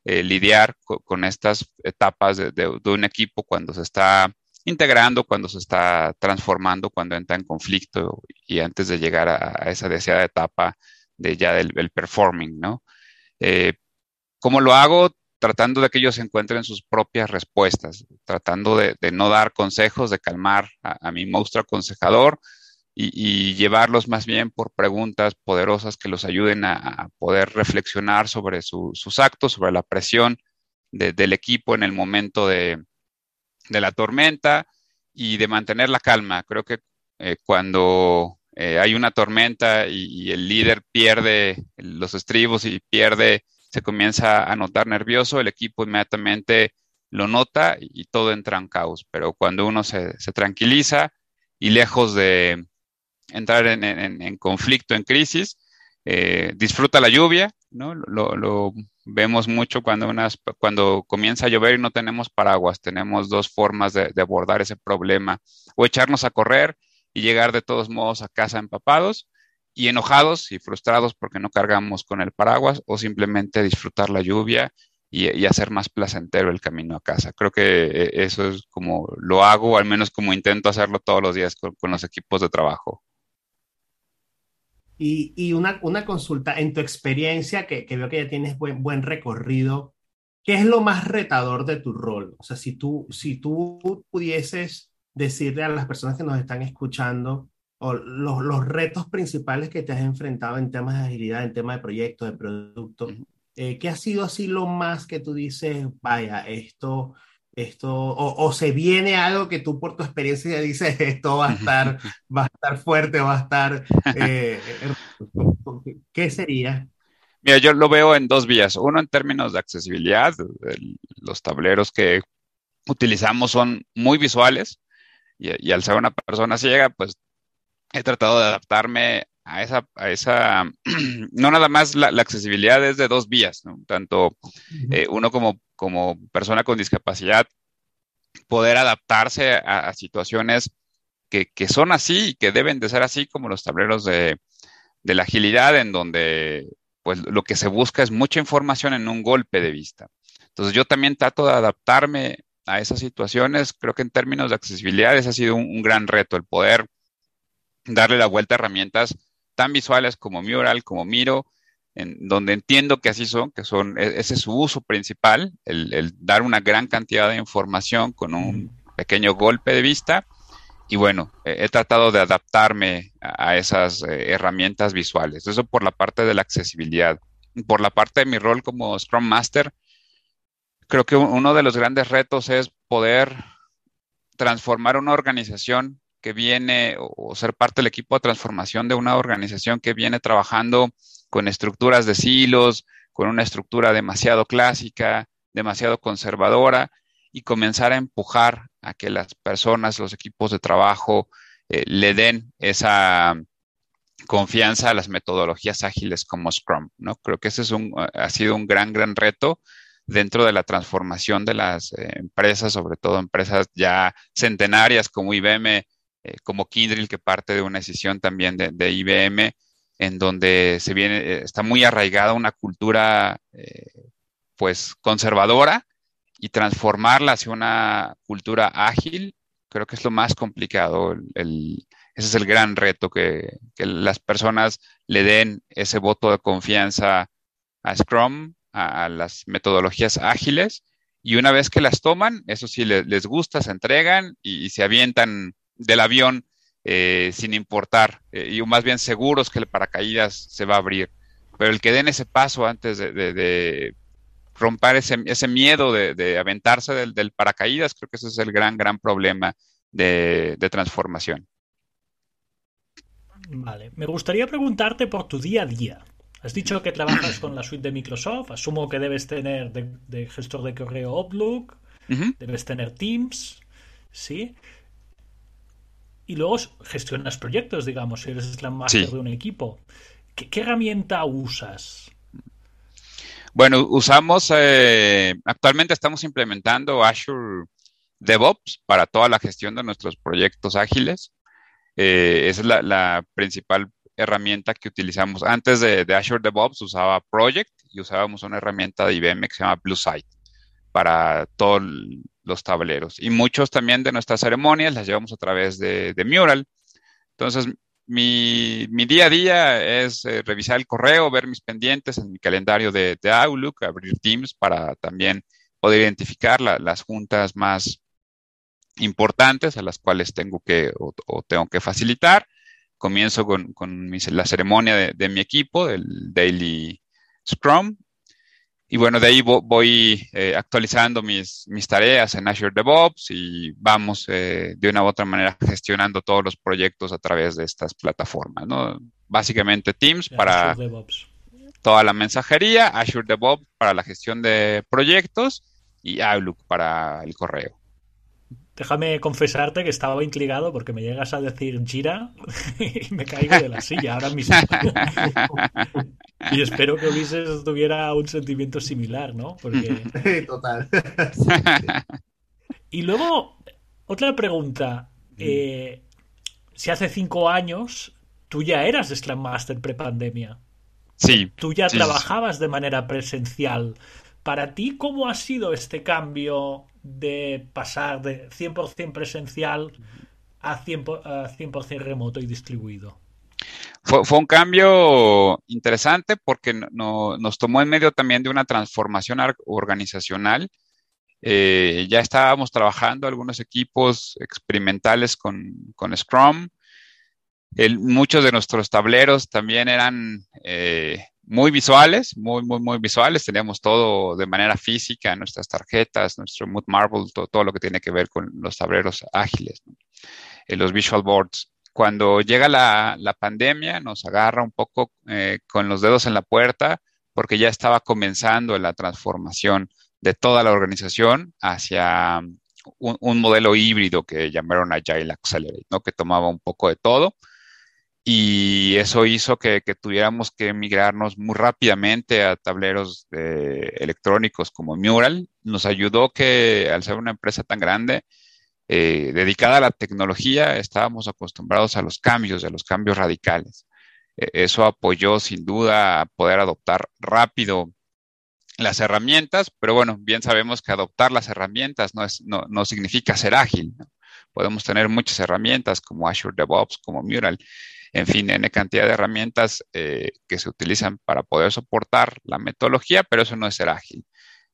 eh, lidiar con, estas etapas de, un equipo cuando se está integrando, cuando se está transformando, cuando entra en conflicto y antes de llegar a, esa deseada etapa de ya del, performing, ¿no? Eh, ¿Cómo lo hago? Tratando de que ellos encuentren sus propias respuestas, tratando de, no dar consejos, de calmar a, mi monstruo aconsejador y, llevarlos más bien por preguntas poderosas que los ayuden a, poder reflexionar sobre sus actos, sobre la presión del equipo en el momento de, la tormenta y de mantener la calma. Creo que eh, cuando eh, hay una tormenta y, el líder pierde los estribos y pierde se comienza a notar nervioso, el equipo inmediatamente lo nota y, todo entra en caos. Pero cuando uno se, tranquiliza y lejos de entrar en, conflicto, en crisis, eh, disfruta la lluvia, ¿no? Lo, vemos mucho cuando, unas, cuando comienza a llover y no tenemos paraguas. Tenemos dos formas de, de abordar ese problema. O echarnos a correr y llegar de todos modos a casa empapados, y enojados y frustrados porque no cargamos con el paraguas o simplemente disfrutar la lluvia y, hacer más placentero el camino a casa. Creo que eh, eso es como lo hago, al menos como intento hacerlo todos los días con, los equipos de trabajo. Y, una, consulta, en tu experiencia, que, que, veo que ya tienes buen, buen recorrido, ¿qué es lo más retador de tu rol? O sea, si tú, si tú pudieses decirle a las personas que nos están escuchando, o los, los, retos principales que te has enfrentado en temas de agilidad, en temas de proyectos, de productos? Eh, ¿Qué ha sido así lo más que tú dices, vaya, esto, esto, o, se viene algo que tú por tu experiencia dices, esto va a estar, va a estar fuerte, va a estar, eh, ¿qué sería? Mira, yo lo veo en dos vías. Uno en términos de accesibilidad, los tableros que utilizamos son muy visuales y, y, al ser una persona ciega, pues he tratado de adaptarme a esa, a esa no nada más la, accesibilidad es de dos vías, tanto eh, uno como, como persona con discapacidad, poder adaptarse a, situaciones que, que, son así y que deben de ser así como los tableros de, de la agilidad, en donde pues lo que se busca es mucha información en un golpe de vista. Entonces yo también trato de adaptarme a esas situaciones. Creo que en términos de accesibilidad ese ha sido un gran reto, el poder darle la vuelta a herramientas tan visuales como Mural, como Miro, en donde entiendo que así son, que son, e, ese es su uso principal, el, dar una gran cantidad de información con un pequeño golpe de vista. Y bueno, he, tratado de adaptarme a, esas eh, herramientas visuales. Eso por la parte de la accesibilidad. Por la parte de mi rol como Scrum Master, creo que uno de los grandes retos es poder transformar una organización que viene o ser parte del equipo de transformación de una organización que viene trabajando con estructuras de silos, con una estructura demasiado clásica, demasiado conservadora, y comenzar a empujar a que las personas, los equipos de trabajo, eh, le den esa confianza a las metodologías ágiles como Scrum, ¿no? Creo que ese es un, ha sido un gran, gran reto dentro de la transformación de las eh, empresas, sobre todo empresas ya centenarias como IBM, eh, como Kindle, que parte de una decisión también de, IBM, en donde se viene, está muy arraigada una cultura pues conservadora y transformarla hacia una cultura ágil, creo que es lo más complicado. ese es el gran reto, que, las personas le den ese voto de confianza a Scrum, a, las metodologías ágiles, y una vez que las toman, eso sí, les, gusta, se entregan y, se avientan del avión eh, sin importar, eh, y más bien seguros que el paracaídas se va a abrir. Pero el que den ese paso antes de romper ese, ese miedo de, aventarse del, paracaídas, creo que ese es el gran, gran problema de, transformación. Vale, me gustaría preguntarte por tu día a día. Has dicho que trabajas con la suite de Microsoft, asumo que debes tener de, gestor de correo Outlook, debes tener Teams, ¿sí? Y luego gestionas proyectos, digamos, si eres la Master de un equipo. ¿Qué herramienta usas? Bueno, usamos, eh, actualmente estamos implementando Azure DevOps para toda la gestión de nuestros proyectos ágiles. Eh, esa es la, principal herramienta que utilizamos. Antes de, Azure DevOps usaba Project y usábamos una herramienta de IBM que se llama BlueSite para todos los tableros. Y muchos también de nuestras ceremonias las llevamos a través de, de Mural. Entonces, mi, día a día es eh, revisar el correo, ver mis pendientes en mi calendario de, Outlook, abrir Teams para también poder identificar las juntas más importantes a las cuales tengo que o, tengo que facilitar. Comienzo con, la ceremonia de, de, mi equipo, el Daily Scrum, y bueno, de ahí voy eh, actualizando mis, mis, tareas en Azure DevOps y vamos eh, de una u otra manera gestionando todos los proyectos a través de estas plataformas, ¿no? Básicamente Teams para toda la mensajería, Azure DevOps para la gestión de proyectos y Outlook para el correo. Déjame confesarte que estaba intrigado porque me llegas a decir gira y me caigo de la silla ahora mismo. y espero que Ulises tuviera un sentimiento similar, ¿no? Porque... Total. y luego, otra pregunta. Eh, si hace cinco años tú ya eras Scrum Master prepandemia. Sí. Tú ya trabajabas de manera presencial. Para ti, ¿cómo ha sido este cambio de pasar de 100% presencial a 100%, remoto y distribuido? Fue, un cambio interesante porque nos tomó en medio también de una transformación organizacional. Eh, ya estábamos trabajando algunos equipos experimentales con, Scrum. muchos de nuestros tableros también eran eh, muy visuales, muy, muy, muy visuales. Teníamos todo de manera física, nuestras tarjetas, nuestro Mood Marble, todo, lo que tiene que ver con los tableros ágiles, eh, los visual boards. Cuando llega la, pandemia, nos agarra un poco eh, con los dedos en la puerta, porque ya estaba comenzando la transformación de toda la organización hacia un, un modelo híbrido que llamaron Agile Accelerate, ¿no? que tomaba un poco de todo y eso hizo que, tuviéramos que migrarnos muy rápidamente a tableros electrónicos como Mural. Nos ayudó que al ser una empresa tan grande, eh, dedicada a la tecnología, estábamos acostumbrados a los cambios, a los cambios radicales. E, eso apoyó sin duda a poder adoptar rápido las herramientas, pero bueno, bien sabemos que adoptar las herramientas no, significa ser ágil. Podemos tener muchas herramientas como Azure DevOps, como Mural, en fin, N cantidad de herramientas eh, que se utilizan para poder soportar la metodología, pero eso no es ser ágil.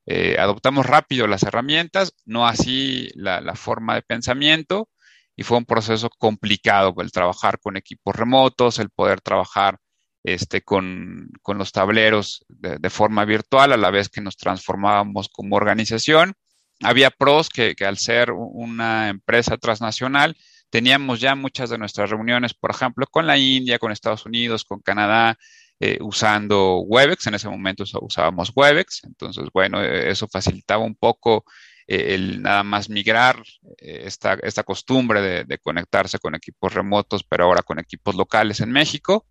Eh, adoptamos rápido las herramientas, no así la, forma de pensamiento, y fue un proceso complicado el trabajar con equipos remotos, el poder trabajar este, con, los tableros de, forma virtual a la vez que nos transformábamos como organización. Había pros que al ser una empresa transnacional, teníamos ya muchas de nuestras reuniones, por ejemplo, con la India, con Estados Unidos, con Canadá, eh, usando Webex. En ese momento usábamos Webex. Entonces, bueno, eh, eso facilitaba un poco eh, el nada más migrar esta, esta, costumbre de, de, conectarse con equipos remotos, pero ahora con equipos locales en México.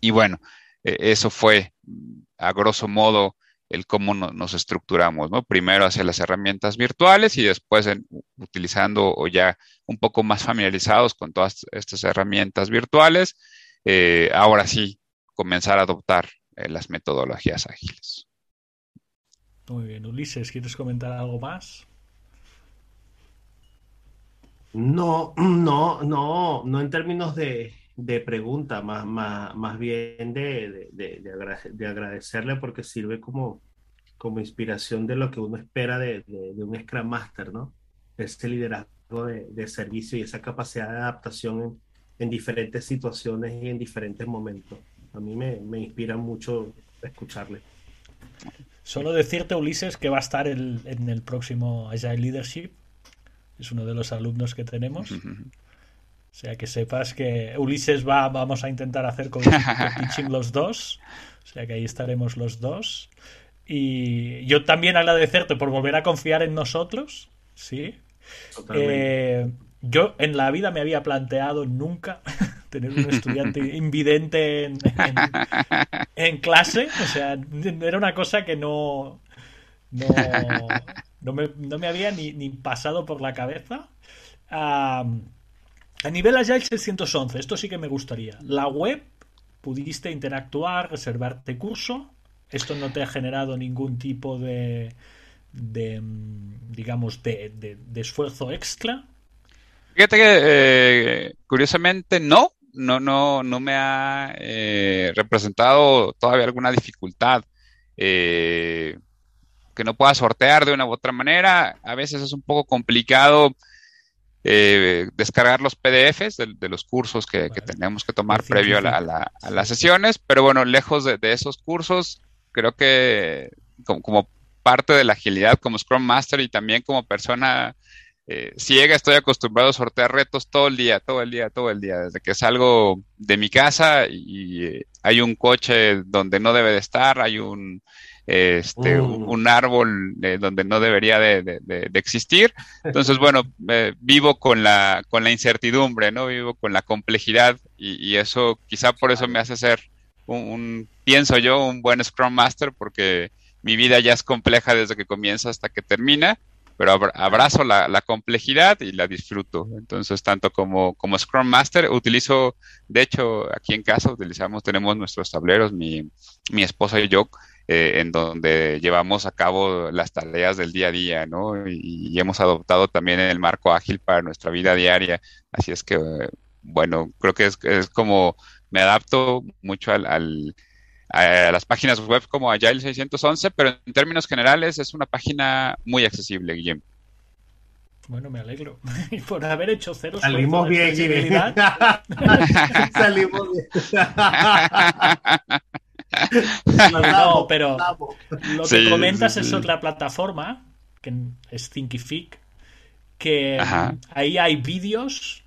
Y bueno, eso fue a grosso modo el cómo nos estructuramos, ¿no? Primero hacia las herramientas virtuales y después utilizando o ya un poco más familiarizados con todas estas herramientas virtuales, eh, ahora sí comenzar a adoptar eh, las metodologías ágiles. Muy bien, Ulises, ¿quieres comentar algo más? No, no, no, no en términos de, de pregunta, más, más, más bien de, de, de, agradecerle porque sirve como, como inspiración de lo que uno espera de, un Scrum Master, ¿no? Este liderazgo de, servicio y esa capacidad de adaptación en, en, diferentes situaciones y en diferentes momentos. A mí me, me inspira mucho escucharle. Solo decirte, Ulises, que va a estar el, en el próximo Agile Leadership. Es uno de los alumnos que tenemos. O sea, que sepas que Ulises va, vamos a intentar hacer con, Teaching los dos. O sea, que ahí estaremos los dos. Y yo también agradecerte por volver a confiar en nosotros. Sí. Eh, yo en la vida me había planteado nunca tener un estudiante invidente en, en, clase. O sea, era una cosa que no, no, no, me, no me, había ni, ni, pasado por la cabeza. A nivel Agile 611, esto sí que me gustaría. La web, pudiste interactuar, reservarte curso. Esto no te ha generado ningún tipo de, de digamos, de, esfuerzo extra. Fíjate que, eh, curiosamente, no. No, no, no me ha eh, representado todavía alguna dificultad. Eh, que no pueda sortear de una u otra manera. A veces es un poco complicado eh, descargar los PDFs de, los cursos que, tenemos que tomar previo a, las sesiones, pero bueno, lejos de, esos cursos, creo que como, parte de la agilidad como Scrum Master y también como persona eh, ciega, estoy acostumbrado a sortear retos todo el día, todo el día, todo el día, desde que salgo de mi casa y eh, hay un coche donde no debe de estar, hay un este, mm. un árbol donde no debería de, existir. Entonces, bueno, eh, vivo con la, con la incertidumbre, ¿no? Vivo con la complejidad y, eso quizá por eso me hace ser un, pienso yo, un buen Scrum Master porque mi vida ya es compleja desde que comienza hasta que termina, pero abrazo la, complejidad y la disfruto. Entonces, tanto como, como Scrum Master, utilizo, de hecho, aquí en casa utilizamos, tenemos nuestros tableros, mi, mi esposa y yo, eh, en donde llevamos a cabo las tareas del día a día, ¿no? Y, hemos adoptado también el marco ágil para nuestra vida diaria. Así es que, bueno, creo que es, es como me adapto mucho al, a las páginas web como Agile 611, pero en términos generales es una página muy accesible, Guillem. Bueno, me alegro. Y por haber hecho cero Salimos bien, Salimos bien. no, pero lo que comentas es otra plataforma, que es Thinkific, que ahí hay vídeos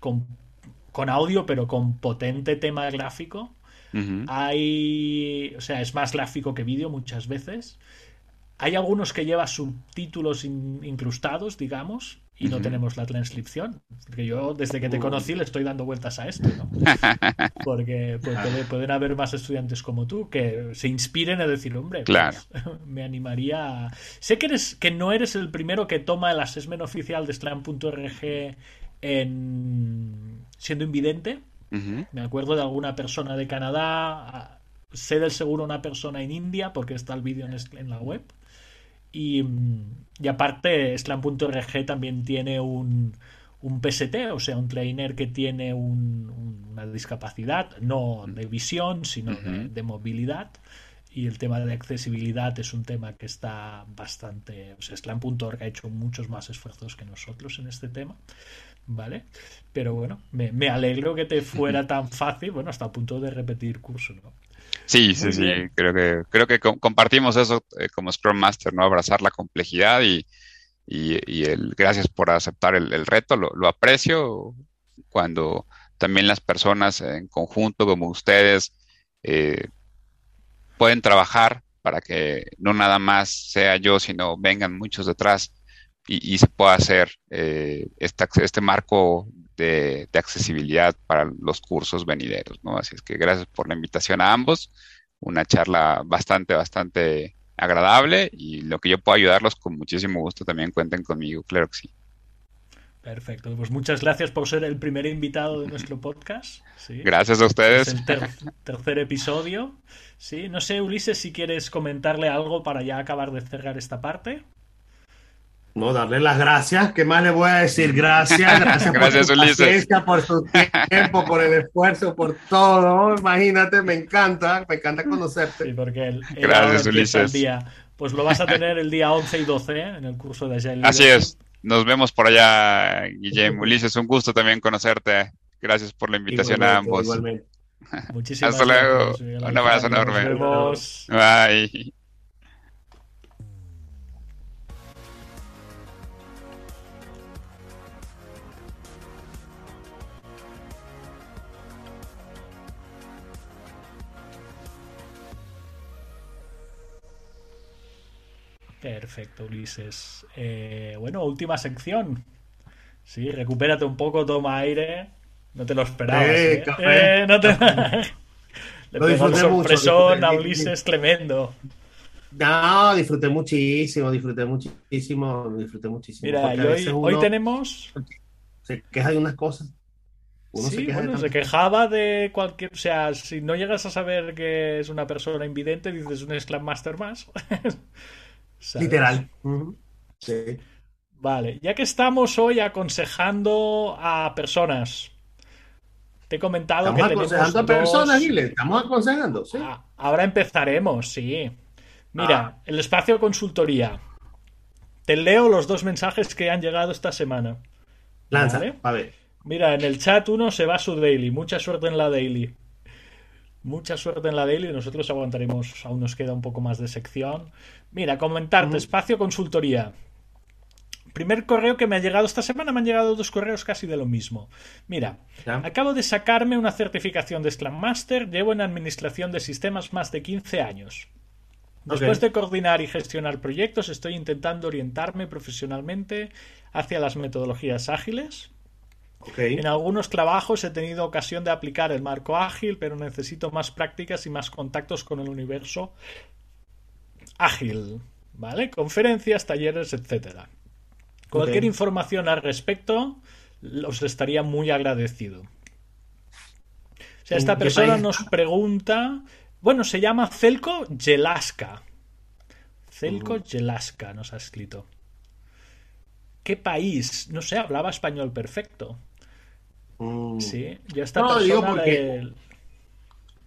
con, audio, pero con potente tema gráfico. Hay, o sea, es más gráfico que vídeo muchas veces. Hay algunos que lleva subtítulos incrustados, digamos, y no tenemos la transcripción. Porque yo, desde que te conocí, le estoy dando vueltas a esto, ¿no? Porque pues, pueden haber más estudiantes como tú que se inspiren a decir, hombre, pues, claro. me animaría. Sé que, eres, que no eres el primero que toma el assessment oficial de Slam.org en... siendo invidente. Me acuerdo de alguna persona de Canadá. Sé del seguro una persona en India, porque está el vídeo en la web. Y, y aparte, Slam.org también tiene un, un PST, o sea, un trainer que tiene una discapacidad, no de visión, sino de, movilidad. Y el tema de accesibilidad es un tema que está bastante. O sea, Slam.org ha hecho muchos más esfuerzos que nosotros en este tema. ¿Vale? Pero bueno, me, me alegro que te fuera tan fácil, bueno, hasta a punto de repetir curso, ¿no? Sí, sí, sí, creo que, creo que compartimos eso eh, como Scrum Master, ¿no? Abrazar la complejidad y, y, el gracias por aceptar el, reto, lo, aprecio cuando también las personas en conjunto como ustedes eh, pueden trabajar para que no nada más sea yo, sino vengan muchos detrás y, se pueda hacer eh, este marco de, accesibilidad para los cursos venideros, ¿no? Así es que gracias por la invitación a ambos, una charla bastante, bastante agradable y lo que yo pueda ayudarlos con muchísimo gusto también cuenten conmigo, claro que sí. Perfecto, pues muchas gracias por ser el primer invitado de nuestro podcast. Gracias a ustedes. Es el tercer episodio. Sí, no sé, Ulises, si quieres comentarle algo para ya acabar de cerrar esta parte. No, darle las gracias. ¿Qué más le voy a decir? Gracias, gracias, gracias por su paciencia, por su tiempo, por el esfuerzo, por todo. Imagínate, me encanta, me encanta conocerte. Sí, porque el, gracias, Ulises. día, pues lo vas a tener el día 11 y 12 ¿eh? en el curso de Agile Así es. Nos vemos por allá, Guillermo. Ulises, un gusto también conocerte. Gracias por la invitación a ambos. Igualmente. Muchísimas Hasta luego. Un abrazo enorme. Nos vemos. Bye. Perfecto, Ulises. Eh, bueno, última sección. Sí, recupérate un poco, toma aire. No te lo esperabas. Eh, eh, no te... Le lo disfruté sorpresón a Ulises tremendo. No, disfruté muchísimo, disfruté muchísimo, disfruté muchísimo. Mira, hoy, hoy, tenemos... Se queja de unas cosas. Uno sí, se, bueno, se quejaba de cualquier... O sea, si no llegas a saber que es una persona invidente, dices un Scrum Master más. Literal. Vale, ya que estamos hoy aconsejando a personas, te he comentado ¿Estamos que aconsejando a personas, Gile? ¿Estamos aconsejando? Sí. Ah, ahora empezaremos, sí. Mira, ah. el espacio de consultoría. Te leo los dos mensajes que han llegado esta semana. Lanza, a ver. Mira, en el chat uno se va a su daily. Mucha suerte en la daily. Mucha suerte en la daily. Nosotros aguantaremos, aún nos queda un poco más de sección. Mira, comentarte, espacio consultoría. Primer correo que me ha llegado esta semana, me han llegado dos correos casi de lo mismo. Mira, acabo de sacarme una certificación de Scrum Master, llevo en administración de sistemas más de 15 años. Después de coordinar y gestionar proyectos, estoy intentando orientarme profesionalmente hacia las metodologías ágiles, en algunos trabajos he tenido ocasión de aplicar el marco ágil, pero necesito más prácticas y más contactos con el universo ágil, ¿vale? Conferencias, talleres, etcétera. Cualquier información al respecto os estaría muy agradecido. O sea, esta persona nos pregunta, bueno, se llama Celco Yelaska. Celco Yelaska nos ha escrito. ¿Qué país? No sé, hablaba español perfecto. Mm. Sí, ya está. No, digo porque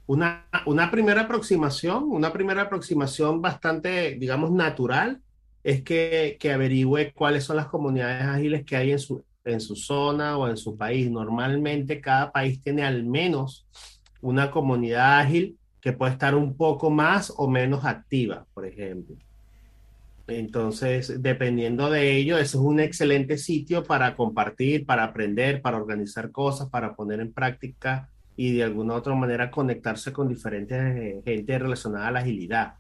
una, una primera aproximación, una primera aproximación bastante, digamos, natural, es que, que averigüe cuáles son las comunidades ágiles que hay en su, en su zona o en su país. Normalmente cada país tiene al menos una comunidad ágil que puede estar un poco más o menos activa, por ejemplo. Entonces, dependiendo de ello, eso es un excelente sitio para compartir, para aprender, para organizar cosas, para poner en práctica y de alguna u otra manera conectarse con diferentes gente relacionada a la agilidad.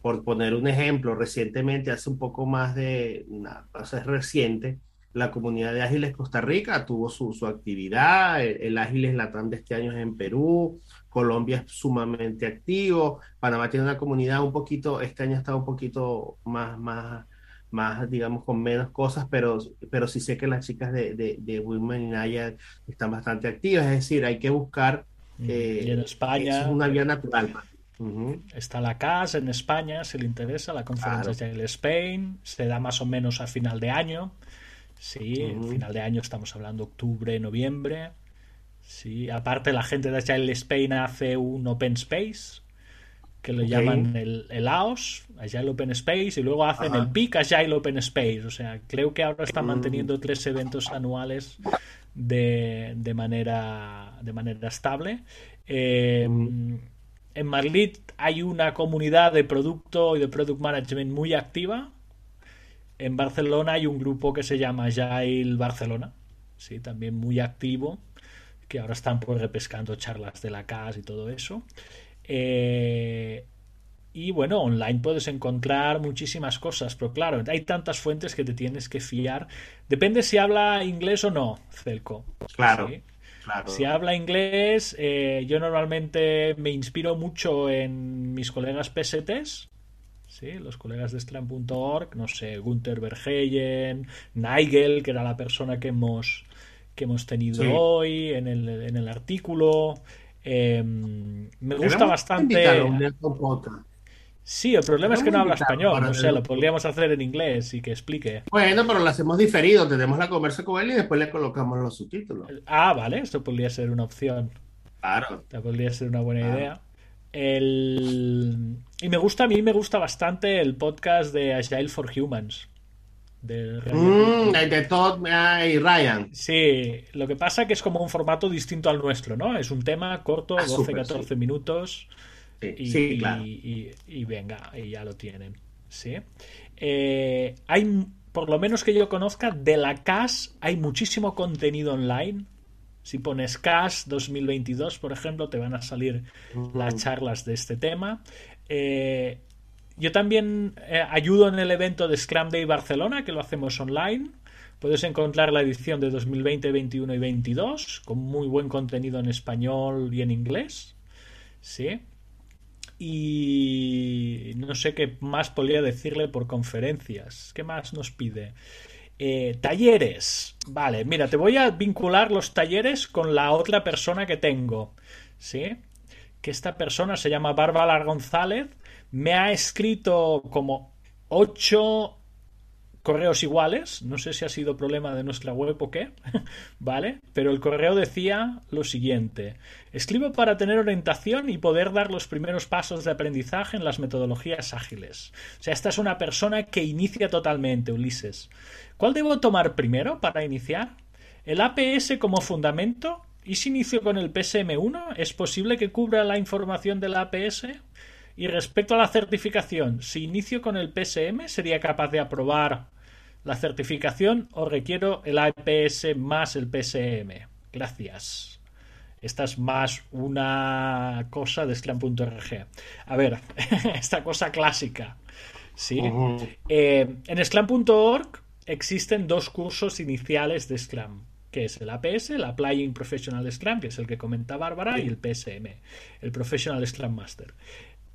Por poner un ejemplo, recientemente, hace un poco más de, una, es reciente, la comunidad de Ágiles Costa Rica tuvo su, su actividad, el, el Ágiles Latam de este año es en Perú, Colombia es sumamente activo, Panamá tiene una comunidad un poquito, este año está un poquito más, más, más, digamos, con menos cosas, pero, pero sí sé que las chicas de, de, de Women in Naya están bastante activas, es decir, hay que buscar... Eh, y en España... Es una vía natural. Está la CAS en España, si le interesa, la conferencia de Spain, se da más o menos a final de año. Sí, final de año estamos hablando octubre, noviembre. Sí, aparte la gente de Agile Spain hace un Open Space que lo llaman el, el, AOS, Agile Open Space, y luego hacen el PIC Agile Open Space. O sea, creo que ahora están mm. manteniendo tres eventos anuales de, de, manera, de manera estable. Eh, mm. En Marlit hay una comunidad de producto y de product management muy activa en Barcelona hay un grupo que se llama Jail Barcelona, sí, también muy activo, que ahora están pues repescando charlas de la CAS y todo eso. Eh, y bueno, online puedes encontrar muchísimas cosas, pero claro, hay tantas fuentes que te tienes que fiar. Depende si habla inglés o no, Celco. Claro. Si habla inglés, eh, yo normalmente me inspiro mucho en mis colegas PSTs, ¿sí? los colegas de Scrum.org, no sé, Gunther Verheyen, Nigel, que era la persona que hemos, que hemos tenido hoy en el, en el artículo. Em, me gusta bastante. Sí, el problema es que no habla español, no sé, lo podríamos hacer en inglés y que explique. Bueno, pero lo hacemos diferido, tenemos la conversa con él y después le colocamos los subtítulos. Ah, vale, esto podría ser una opción. Claro. Esta podría ser una buena idea. El... Y me gusta, a mí me gusta bastante el podcast de Agile for Humans. De, mm, de Todd y Ryan. Sí, lo que pasa es que es como un formato distinto al nuestro, ¿no? Es un tema corto, 12-14 ah, minutos y, claro. y, venga, y ya lo tienen. ¿sí? Eh, hay, por lo menos que yo conozca, de la CAS hay muchísimo contenido online. Si pones CAS 2022, por ejemplo, te van a salir las charlas de este tema. Eh, yo también eh, ayudo en el evento de Scrum Day Barcelona, que lo hacemos online. Puedes encontrar la edición de 2020, 21 y 22, con muy buen contenido en español y en inglés. ¿Sí? y no sé qué más podría decirle por conferencias. ¿Qué más nos pide? Eh, talleres. Vale, mira, te voy a vincular los talleres con la otra persona que tengo. ¿Sí? Que esta persona se llama Bárbara González. Me ha escrito como ocho correos iguales. No sé si ha sido problema de nuestra web o qué, ¿vale? Pero el correo decía lo siguiente. Escribo para tener orientación y poder dar los primeros pasos de aprendizaje en las metodologías ágiles. O sea, esta es una persona que inicia totalmente, Ulises. ¿Cuál debo tomar primero para iniciar? ¿El APS como fundamento? ¿Y si inicio con el PSM1? ¿Es posible que cubra la información del APS? Y respecto a la certificación, si inicio con el PSM, ¿sería capaz de aprobar la certificación o requiero el APS más el PSM. Gracias. Esta es más una cosa de Scrum.org. A ver, esta cosa clásica. ¿sí? Eh, en Scrum.org existen dos cursos iniciales de Scrum, que es el APS, el Applying Professional Scrum, que es el que comenta Bárbara, y el PSM, el Professional Scrum Master.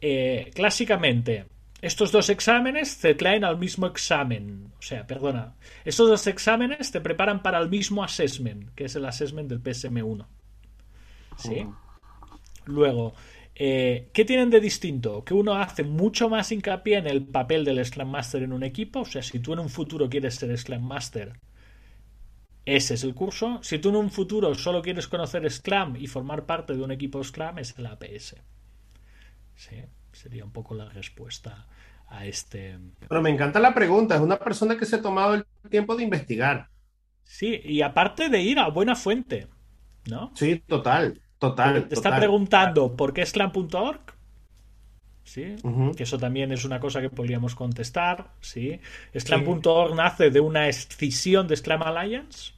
Eh, clásicamente, estos dos exámenes se traen al mismo examen. O sea, perdona. Estos dos exámenes te preparan para el mismo assessment, que es el assessment del PSM1. ¿Sí? Luego, eh, ¿qué tienen de distinto? Que uno hace mucho más hincapié en el papel del Scrum Master en un equipo. O sea, si tú en un futuro quieres ser Scrum Master, ese es el curso. Si tú en un futuro solo quieres conocer Scrum y formar parte de un equipo Scrum, es el APS. ¿Sí? Sería un poco la respuesta a este. Pero me encanta la pregunta. Es una persona que se ha tomado el tiempo de investigar. Sí, y aparte de ir a buena fuente, ¿no? Sí, total, total. Te está preguntando por qué es clan.org. ¿Sí? Que eso también es una cosa que podríamos contestar. ¿sí? Scrum.org nace de una escisión de Scrum Alliance.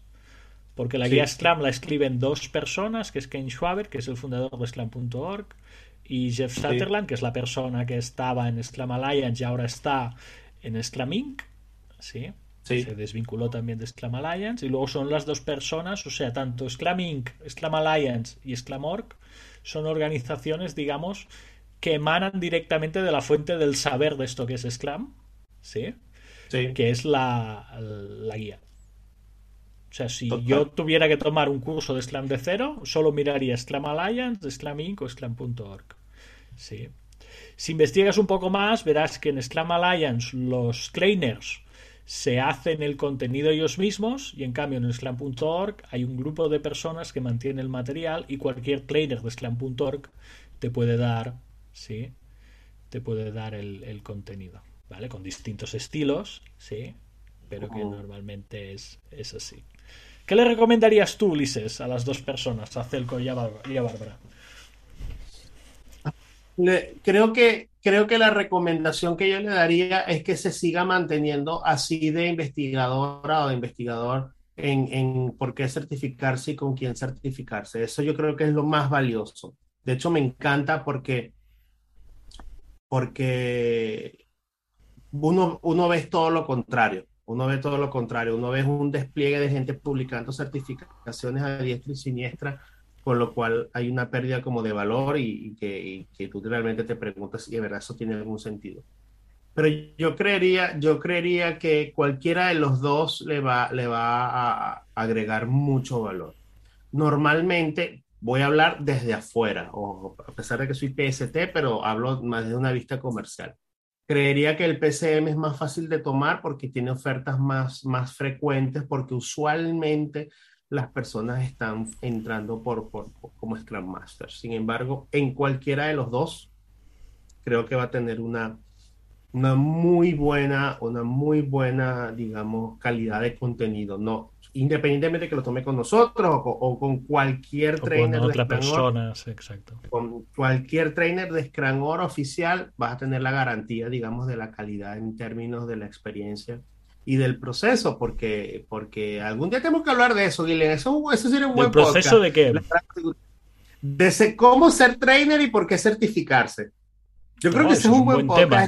Porque la guía Scrum la escriben dos personas, que es Ken Schwaber, que es el fundador de Scrum.org, y Jeff Sutherland, que es la persona que estaba en Scrum Alliance y ahora está en Scrum Inc. ¿sí? Se desvinculó también de Scrum Alliance. Y luego son las dos personas, o sea, tanto Scrum Inc., Scrum Alliance y Scrum Org son organizaciones, digamos, que emanan directamente de la fuente del saber de esto que es Scrum, ¿sí? Que es la, la guía. O sea, si yo tuviera que tomar un curso de Scrum de cero, solo miraría Scrum Alliance, Scrum Inc. o Scrum.org. Sí. Si investigas un poco más, verás que en Scrum Alliance los trainers se hacen el contenido ellos mismos y en cambio en Scrum.org hay un grupo de personas que mantiene el material y cualquier trainer de Scrum.org te puede dar, sí, te puede dar el, contenido, ¿vale? Con distintos estilos, sí, pero que normalmente es, es así. ¿Qué le recomendarías tú, Ulises, a las dos personas, a Celco y a, Bárbara? creo que creo que la recomendación que yo le daría es que se siga manteniendo así de investigadora o de investigador en, en por qué certificarse y con quién certificarse. Eso yo creo que es lo más valioso. De hecho, me encanta porque, porque uno, uno ve todo lo contrario. Uno ve todo lo contrario. Uno ve un despliegue de gente publicando certificaciones a diestra y siniestra, con lo cual hay una pérdida como de valor y, que, y tú realmente te preguntas si de verdad eso tiene algún sentido. Pero yo creería, yo creería que cualquiera de los dos le va, le va a agregar mucho valor. Normalmente, voy a hablar desde afuera, o a pesar de que soy PST, pero hablo más de una vista comercial. Creería que el PCM es más fácil de tomar porque tiene ofertas más, más frecuentes, porque usualmente las personas están entrando por, por, como Scrum Master. Sin embargo, en cualquiera de los dos, creo que va a tener una, una muy buena, una muy buena, digamos, calidad de contenido. No, independientemente de que lo tome con nosotros o, con cualquier trainer con otra persona, exacto. Con cualquier trainer de Scrum oficial vas a tener la garantía, digamos, de la calidad en términos de la experiencia y del proceso, porque, porque algún día tenemos que hablar de eso, Guilherme. Eso, eso sería un buen proceso de qué? De cómo ser trainer y por qué certificarse. Yo creo que ese es un, buen, tema.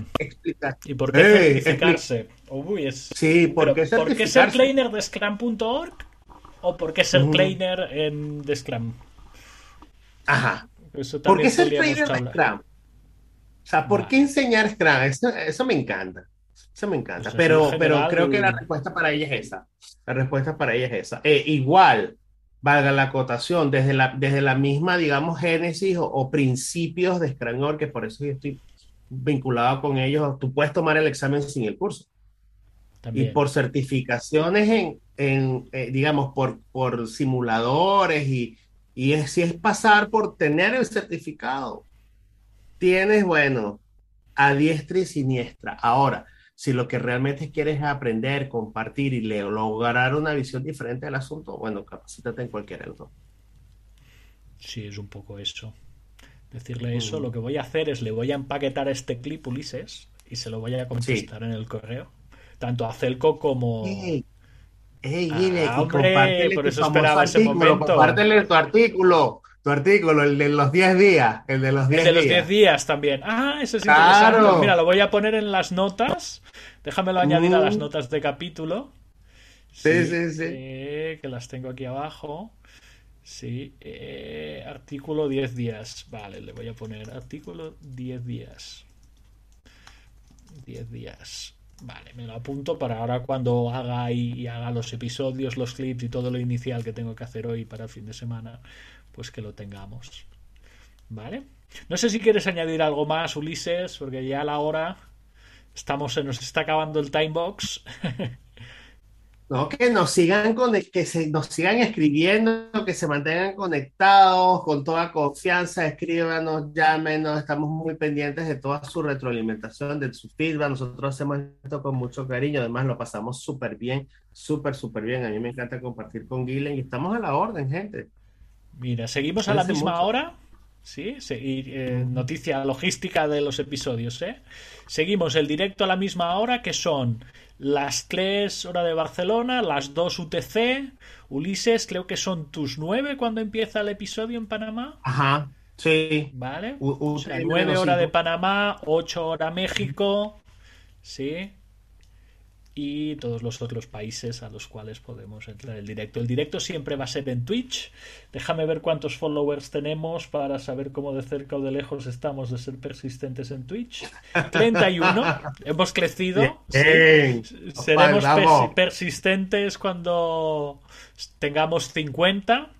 ¿Y por qué certificarse? Sí, ¿por, qué ¿por qué ser trainer de Scrum.org? ¿O por qué ser trainer en, de Scrum? Ajá. ¿Por qué ser trainer de Scrum? O sea, ¿por qué enseñar Scrum? Eso, me encanta. Eso me encanta. Pues pero, pero creo que la respuesta para ella es esa. La respuesta para ella es esa. Eh, igual, valga la acotación, desde la, desde la misma, digamos, génesis o, principios de Scrum, que por eso yo estoy vinculado con ellos, tú puedes tomar el examen sin el curso. Y por certificaciones en, en eh, digamos, por, por simuladores y, y si es pasar por tener el certificado, tienes, bueno, a diestra y siniestra. Ahora, si lo que realmente quieres es aprender, compartir y lograr una visión diferente del asunto, bueno, capacítate en cualquier auto. Sí, es un poco eso. Decirle eso, lo que voy a hacer es le voy a empaquetar este clip Ulises y se lo voy a contestar en el correo. Tanto a Celco como. Hey, hey, ah, hombre, por eso esperaba ese momento. Compártele tu artículo tu artículo, el de los 10 días. El de los 10 días. El de los 10 días también. Ah, eso es interesante. Mira, lo voy a poner en las notas. Déjamelo añadir a las mm. notas de capítulo. Sí, sí, sí. que las tengo aquí abajo. Sí. Eh, artículo 10 días. Vale, le voy a poner artículo 10 días. 10 días. Vale, me lo apunto para ahora cuando haga y haga los episodios, los clips y todo lo inicial que tengo que hacer hoy para el fin de semana pues que lo tengamos. ¿Vale? No sé si quieres añadir algo más, Ulises, porque ya a la hora estamos, se nos está acabando el time box. No, que nos sigan que se, nos sigan escribiendo, que se mantengan conectados con toda confianza, escríbanos, llámenos, estamos muy pendientes de toda su retroalimentación, de su feedback. Nosotros hacemos esto con mucho cariño, además lo pasamos súper bien, súper, súper bien. A mí me encanta compartir con Guilen y estamos a la orden, gente. Mira, seguimos a la misma hora. Sí, eh, noticia logística de los episodios, ¿eh? Seguimos el directo a la misma hora, que son las 3 hora de Barcelona, las 2 UTC. Ulises, creo que son tus 9 cuando empieza el episodio en Panamá. Ajá, sí. Vale. o sea, 9 hora de Panamá, 8 hora México. Sí y todos los otros países a los cuales podemos entrar el directo. El directo siempre va a ser en Twitch. Déjame ver cuántos followers tenemos para saber cómo de cerca o de lejos estamos de ser persistentes en Twitch. 31. Hemos crecido. Seremos persistentes cuando tengamos 50.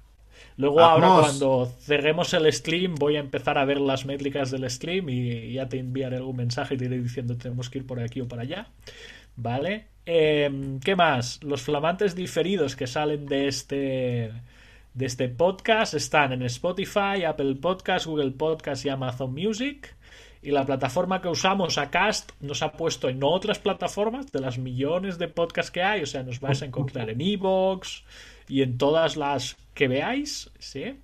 Luego ahora cuando cerremos el stream voy a empezar a ver las métricas del stream y ya te enviaré algún mensaje y te iré diciendo tenemos que ir por aquí o para allá. ¿Vale? Em, ¿Qué más? Los flamantes diferidos que salen de este, de este podcast están en Spotify, Apple Podcast, Google Podcast y Amazon Music. Y la plataforma que usamos, Acast, nos ha puesto en otras plataformas de las millones de podcasts que hay. O sea, nos vais a encontrar en Evox y en todas las que veáis. ¿sí?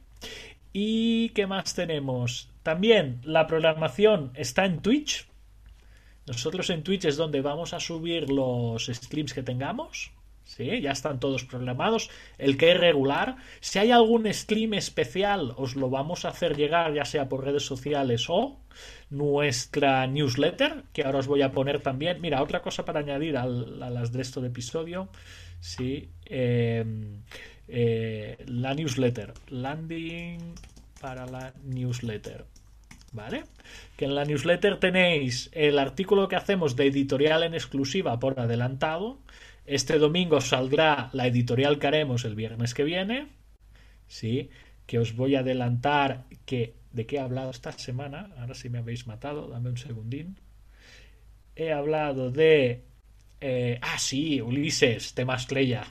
¿Y qué más tenemos? También la programación está en Twitch. Nosotros en Twitch es donde vamos a subir los streams que tengamos. Sí, ya están todos programados. El que es regular. Si hay algún stream especial, os lo vamos a hacer llegar, ya sea por redes sociales o nuestra newsletter, que ahora os voy a poner también. Mira, otra cosa para añadir a las de esto de episodio. Sí, em, eh, la newsletter. Landing para la newsletter. ¿Vale? Que en la newsletter tenéis el artículo que hacemos de editorial en exclusiva por adelantado este domingo saldrá la editorial que haremos el viernes que viene. Sí, que os voy a adelantar que de qué he hablado esta semana. Ahora sí me habéis matado, dame un segundín. He hablado de. Eh, ah, sí, Ulises, temas Cleya.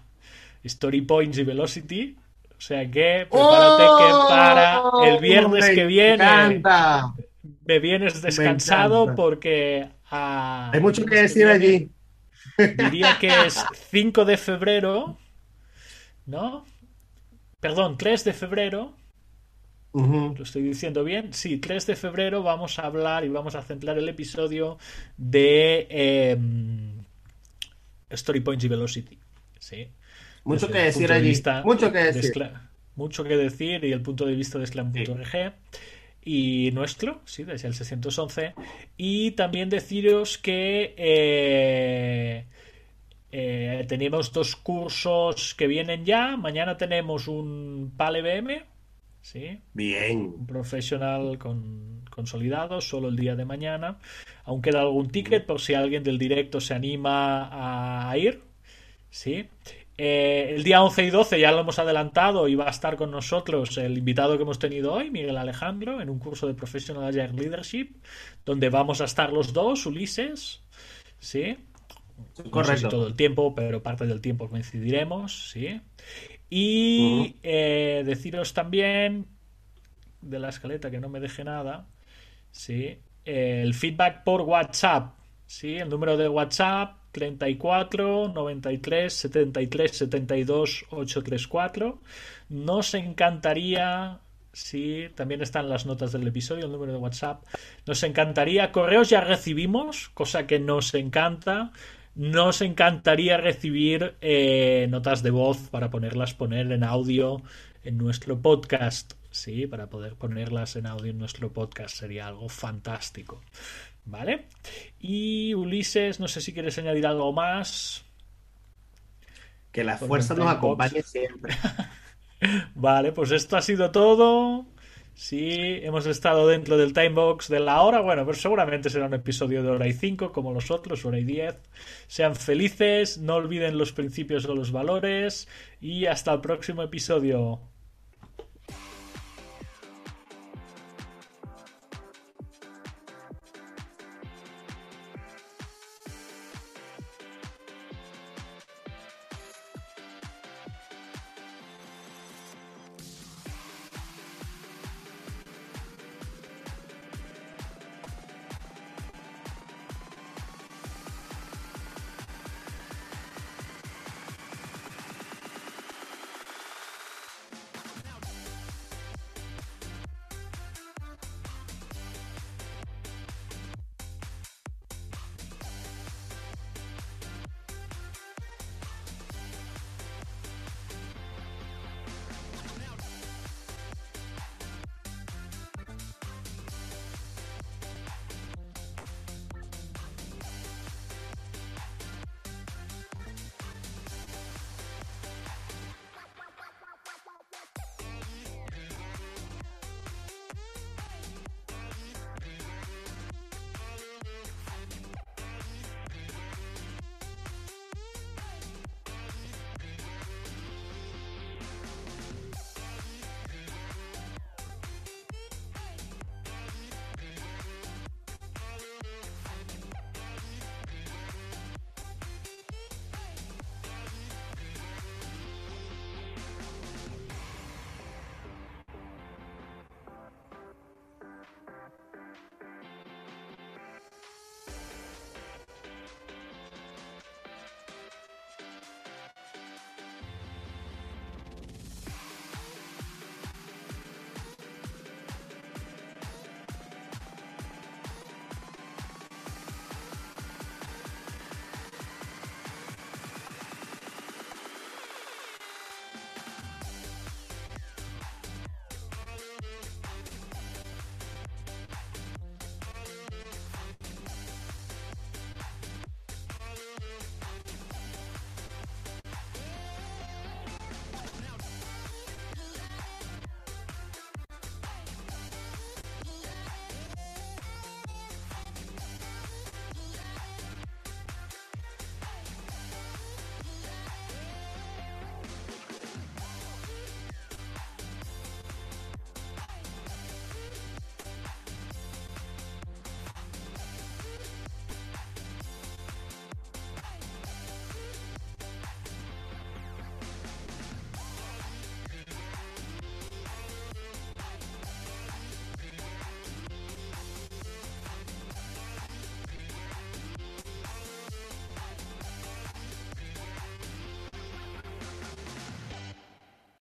Story Points y Velocity. O sea que prepárate que ¡Oh! para el viernes que viene. Me vienes descansado porque. Hay mucho que decir allí. Diría que es 5 de febrero, ¿no? Perdón, 3 de febrero. ¿Lo estoy diciendo bien? Sí, 3 de febrero vamos a hablar y vamos a centrar el episodio de em, Story Points y Velocity. Sí. Mucho que decir allí. mucho que decir. mucho que decir y el punto de vista de Slam.org y nuestro, sí, desde el 611. Y también deciros que eh, eh, tenemos dos cursos que vienen ya. Mañana tenemos un PAL-EBM, ¿sí? Bien. Un profesional con, consolidado, solo el día de mañana. Aún queda algún ticket por si alguien del directo se anima a ir, ¿sí? Eh, el día 11 y 12 ya lo hemos adelantado y va a estar con nosotros el invitado que hemos tenido hoy, Miguel Alejandro, en un curso de Professional Agile Leadership, donde vamos a estar los dos, Ulises, ¿sí? Correcto. todo el tiempo, pero parte del tiempo coincidiremos, ¿sí? Y eh, deciros también de la escaleta que no me deje nada, ¿sí? el feedback por WhatsApp, ¿sí? El número de WhatsApp 34 93 73 72 834. Nos encantaría Sí, también están las notas del episodio, el número de WhatsApp. Nos encantaría, correos ya recibimos, cosa que nos encanta. Nos encantaría recibir eh, notas de voz para ponerlas poner en audio en nuestro podcast. Sí, para poder ponerlas en audio en nuestro podcast sería algo fantástico. ¿Vale? Y Ulises, no sé si quieres añadir algo más. Que la fuerza nos acompañe siempre. vale, pues esto ha sido todo. Sí, hemos estado dentro del timebox de la hora. Bueno, pero seguramente será un episodio de hora y cinco, como los otros, hora y diez. Sean felices, no olviden los principios o los valores. Y hasta el próximo episodio.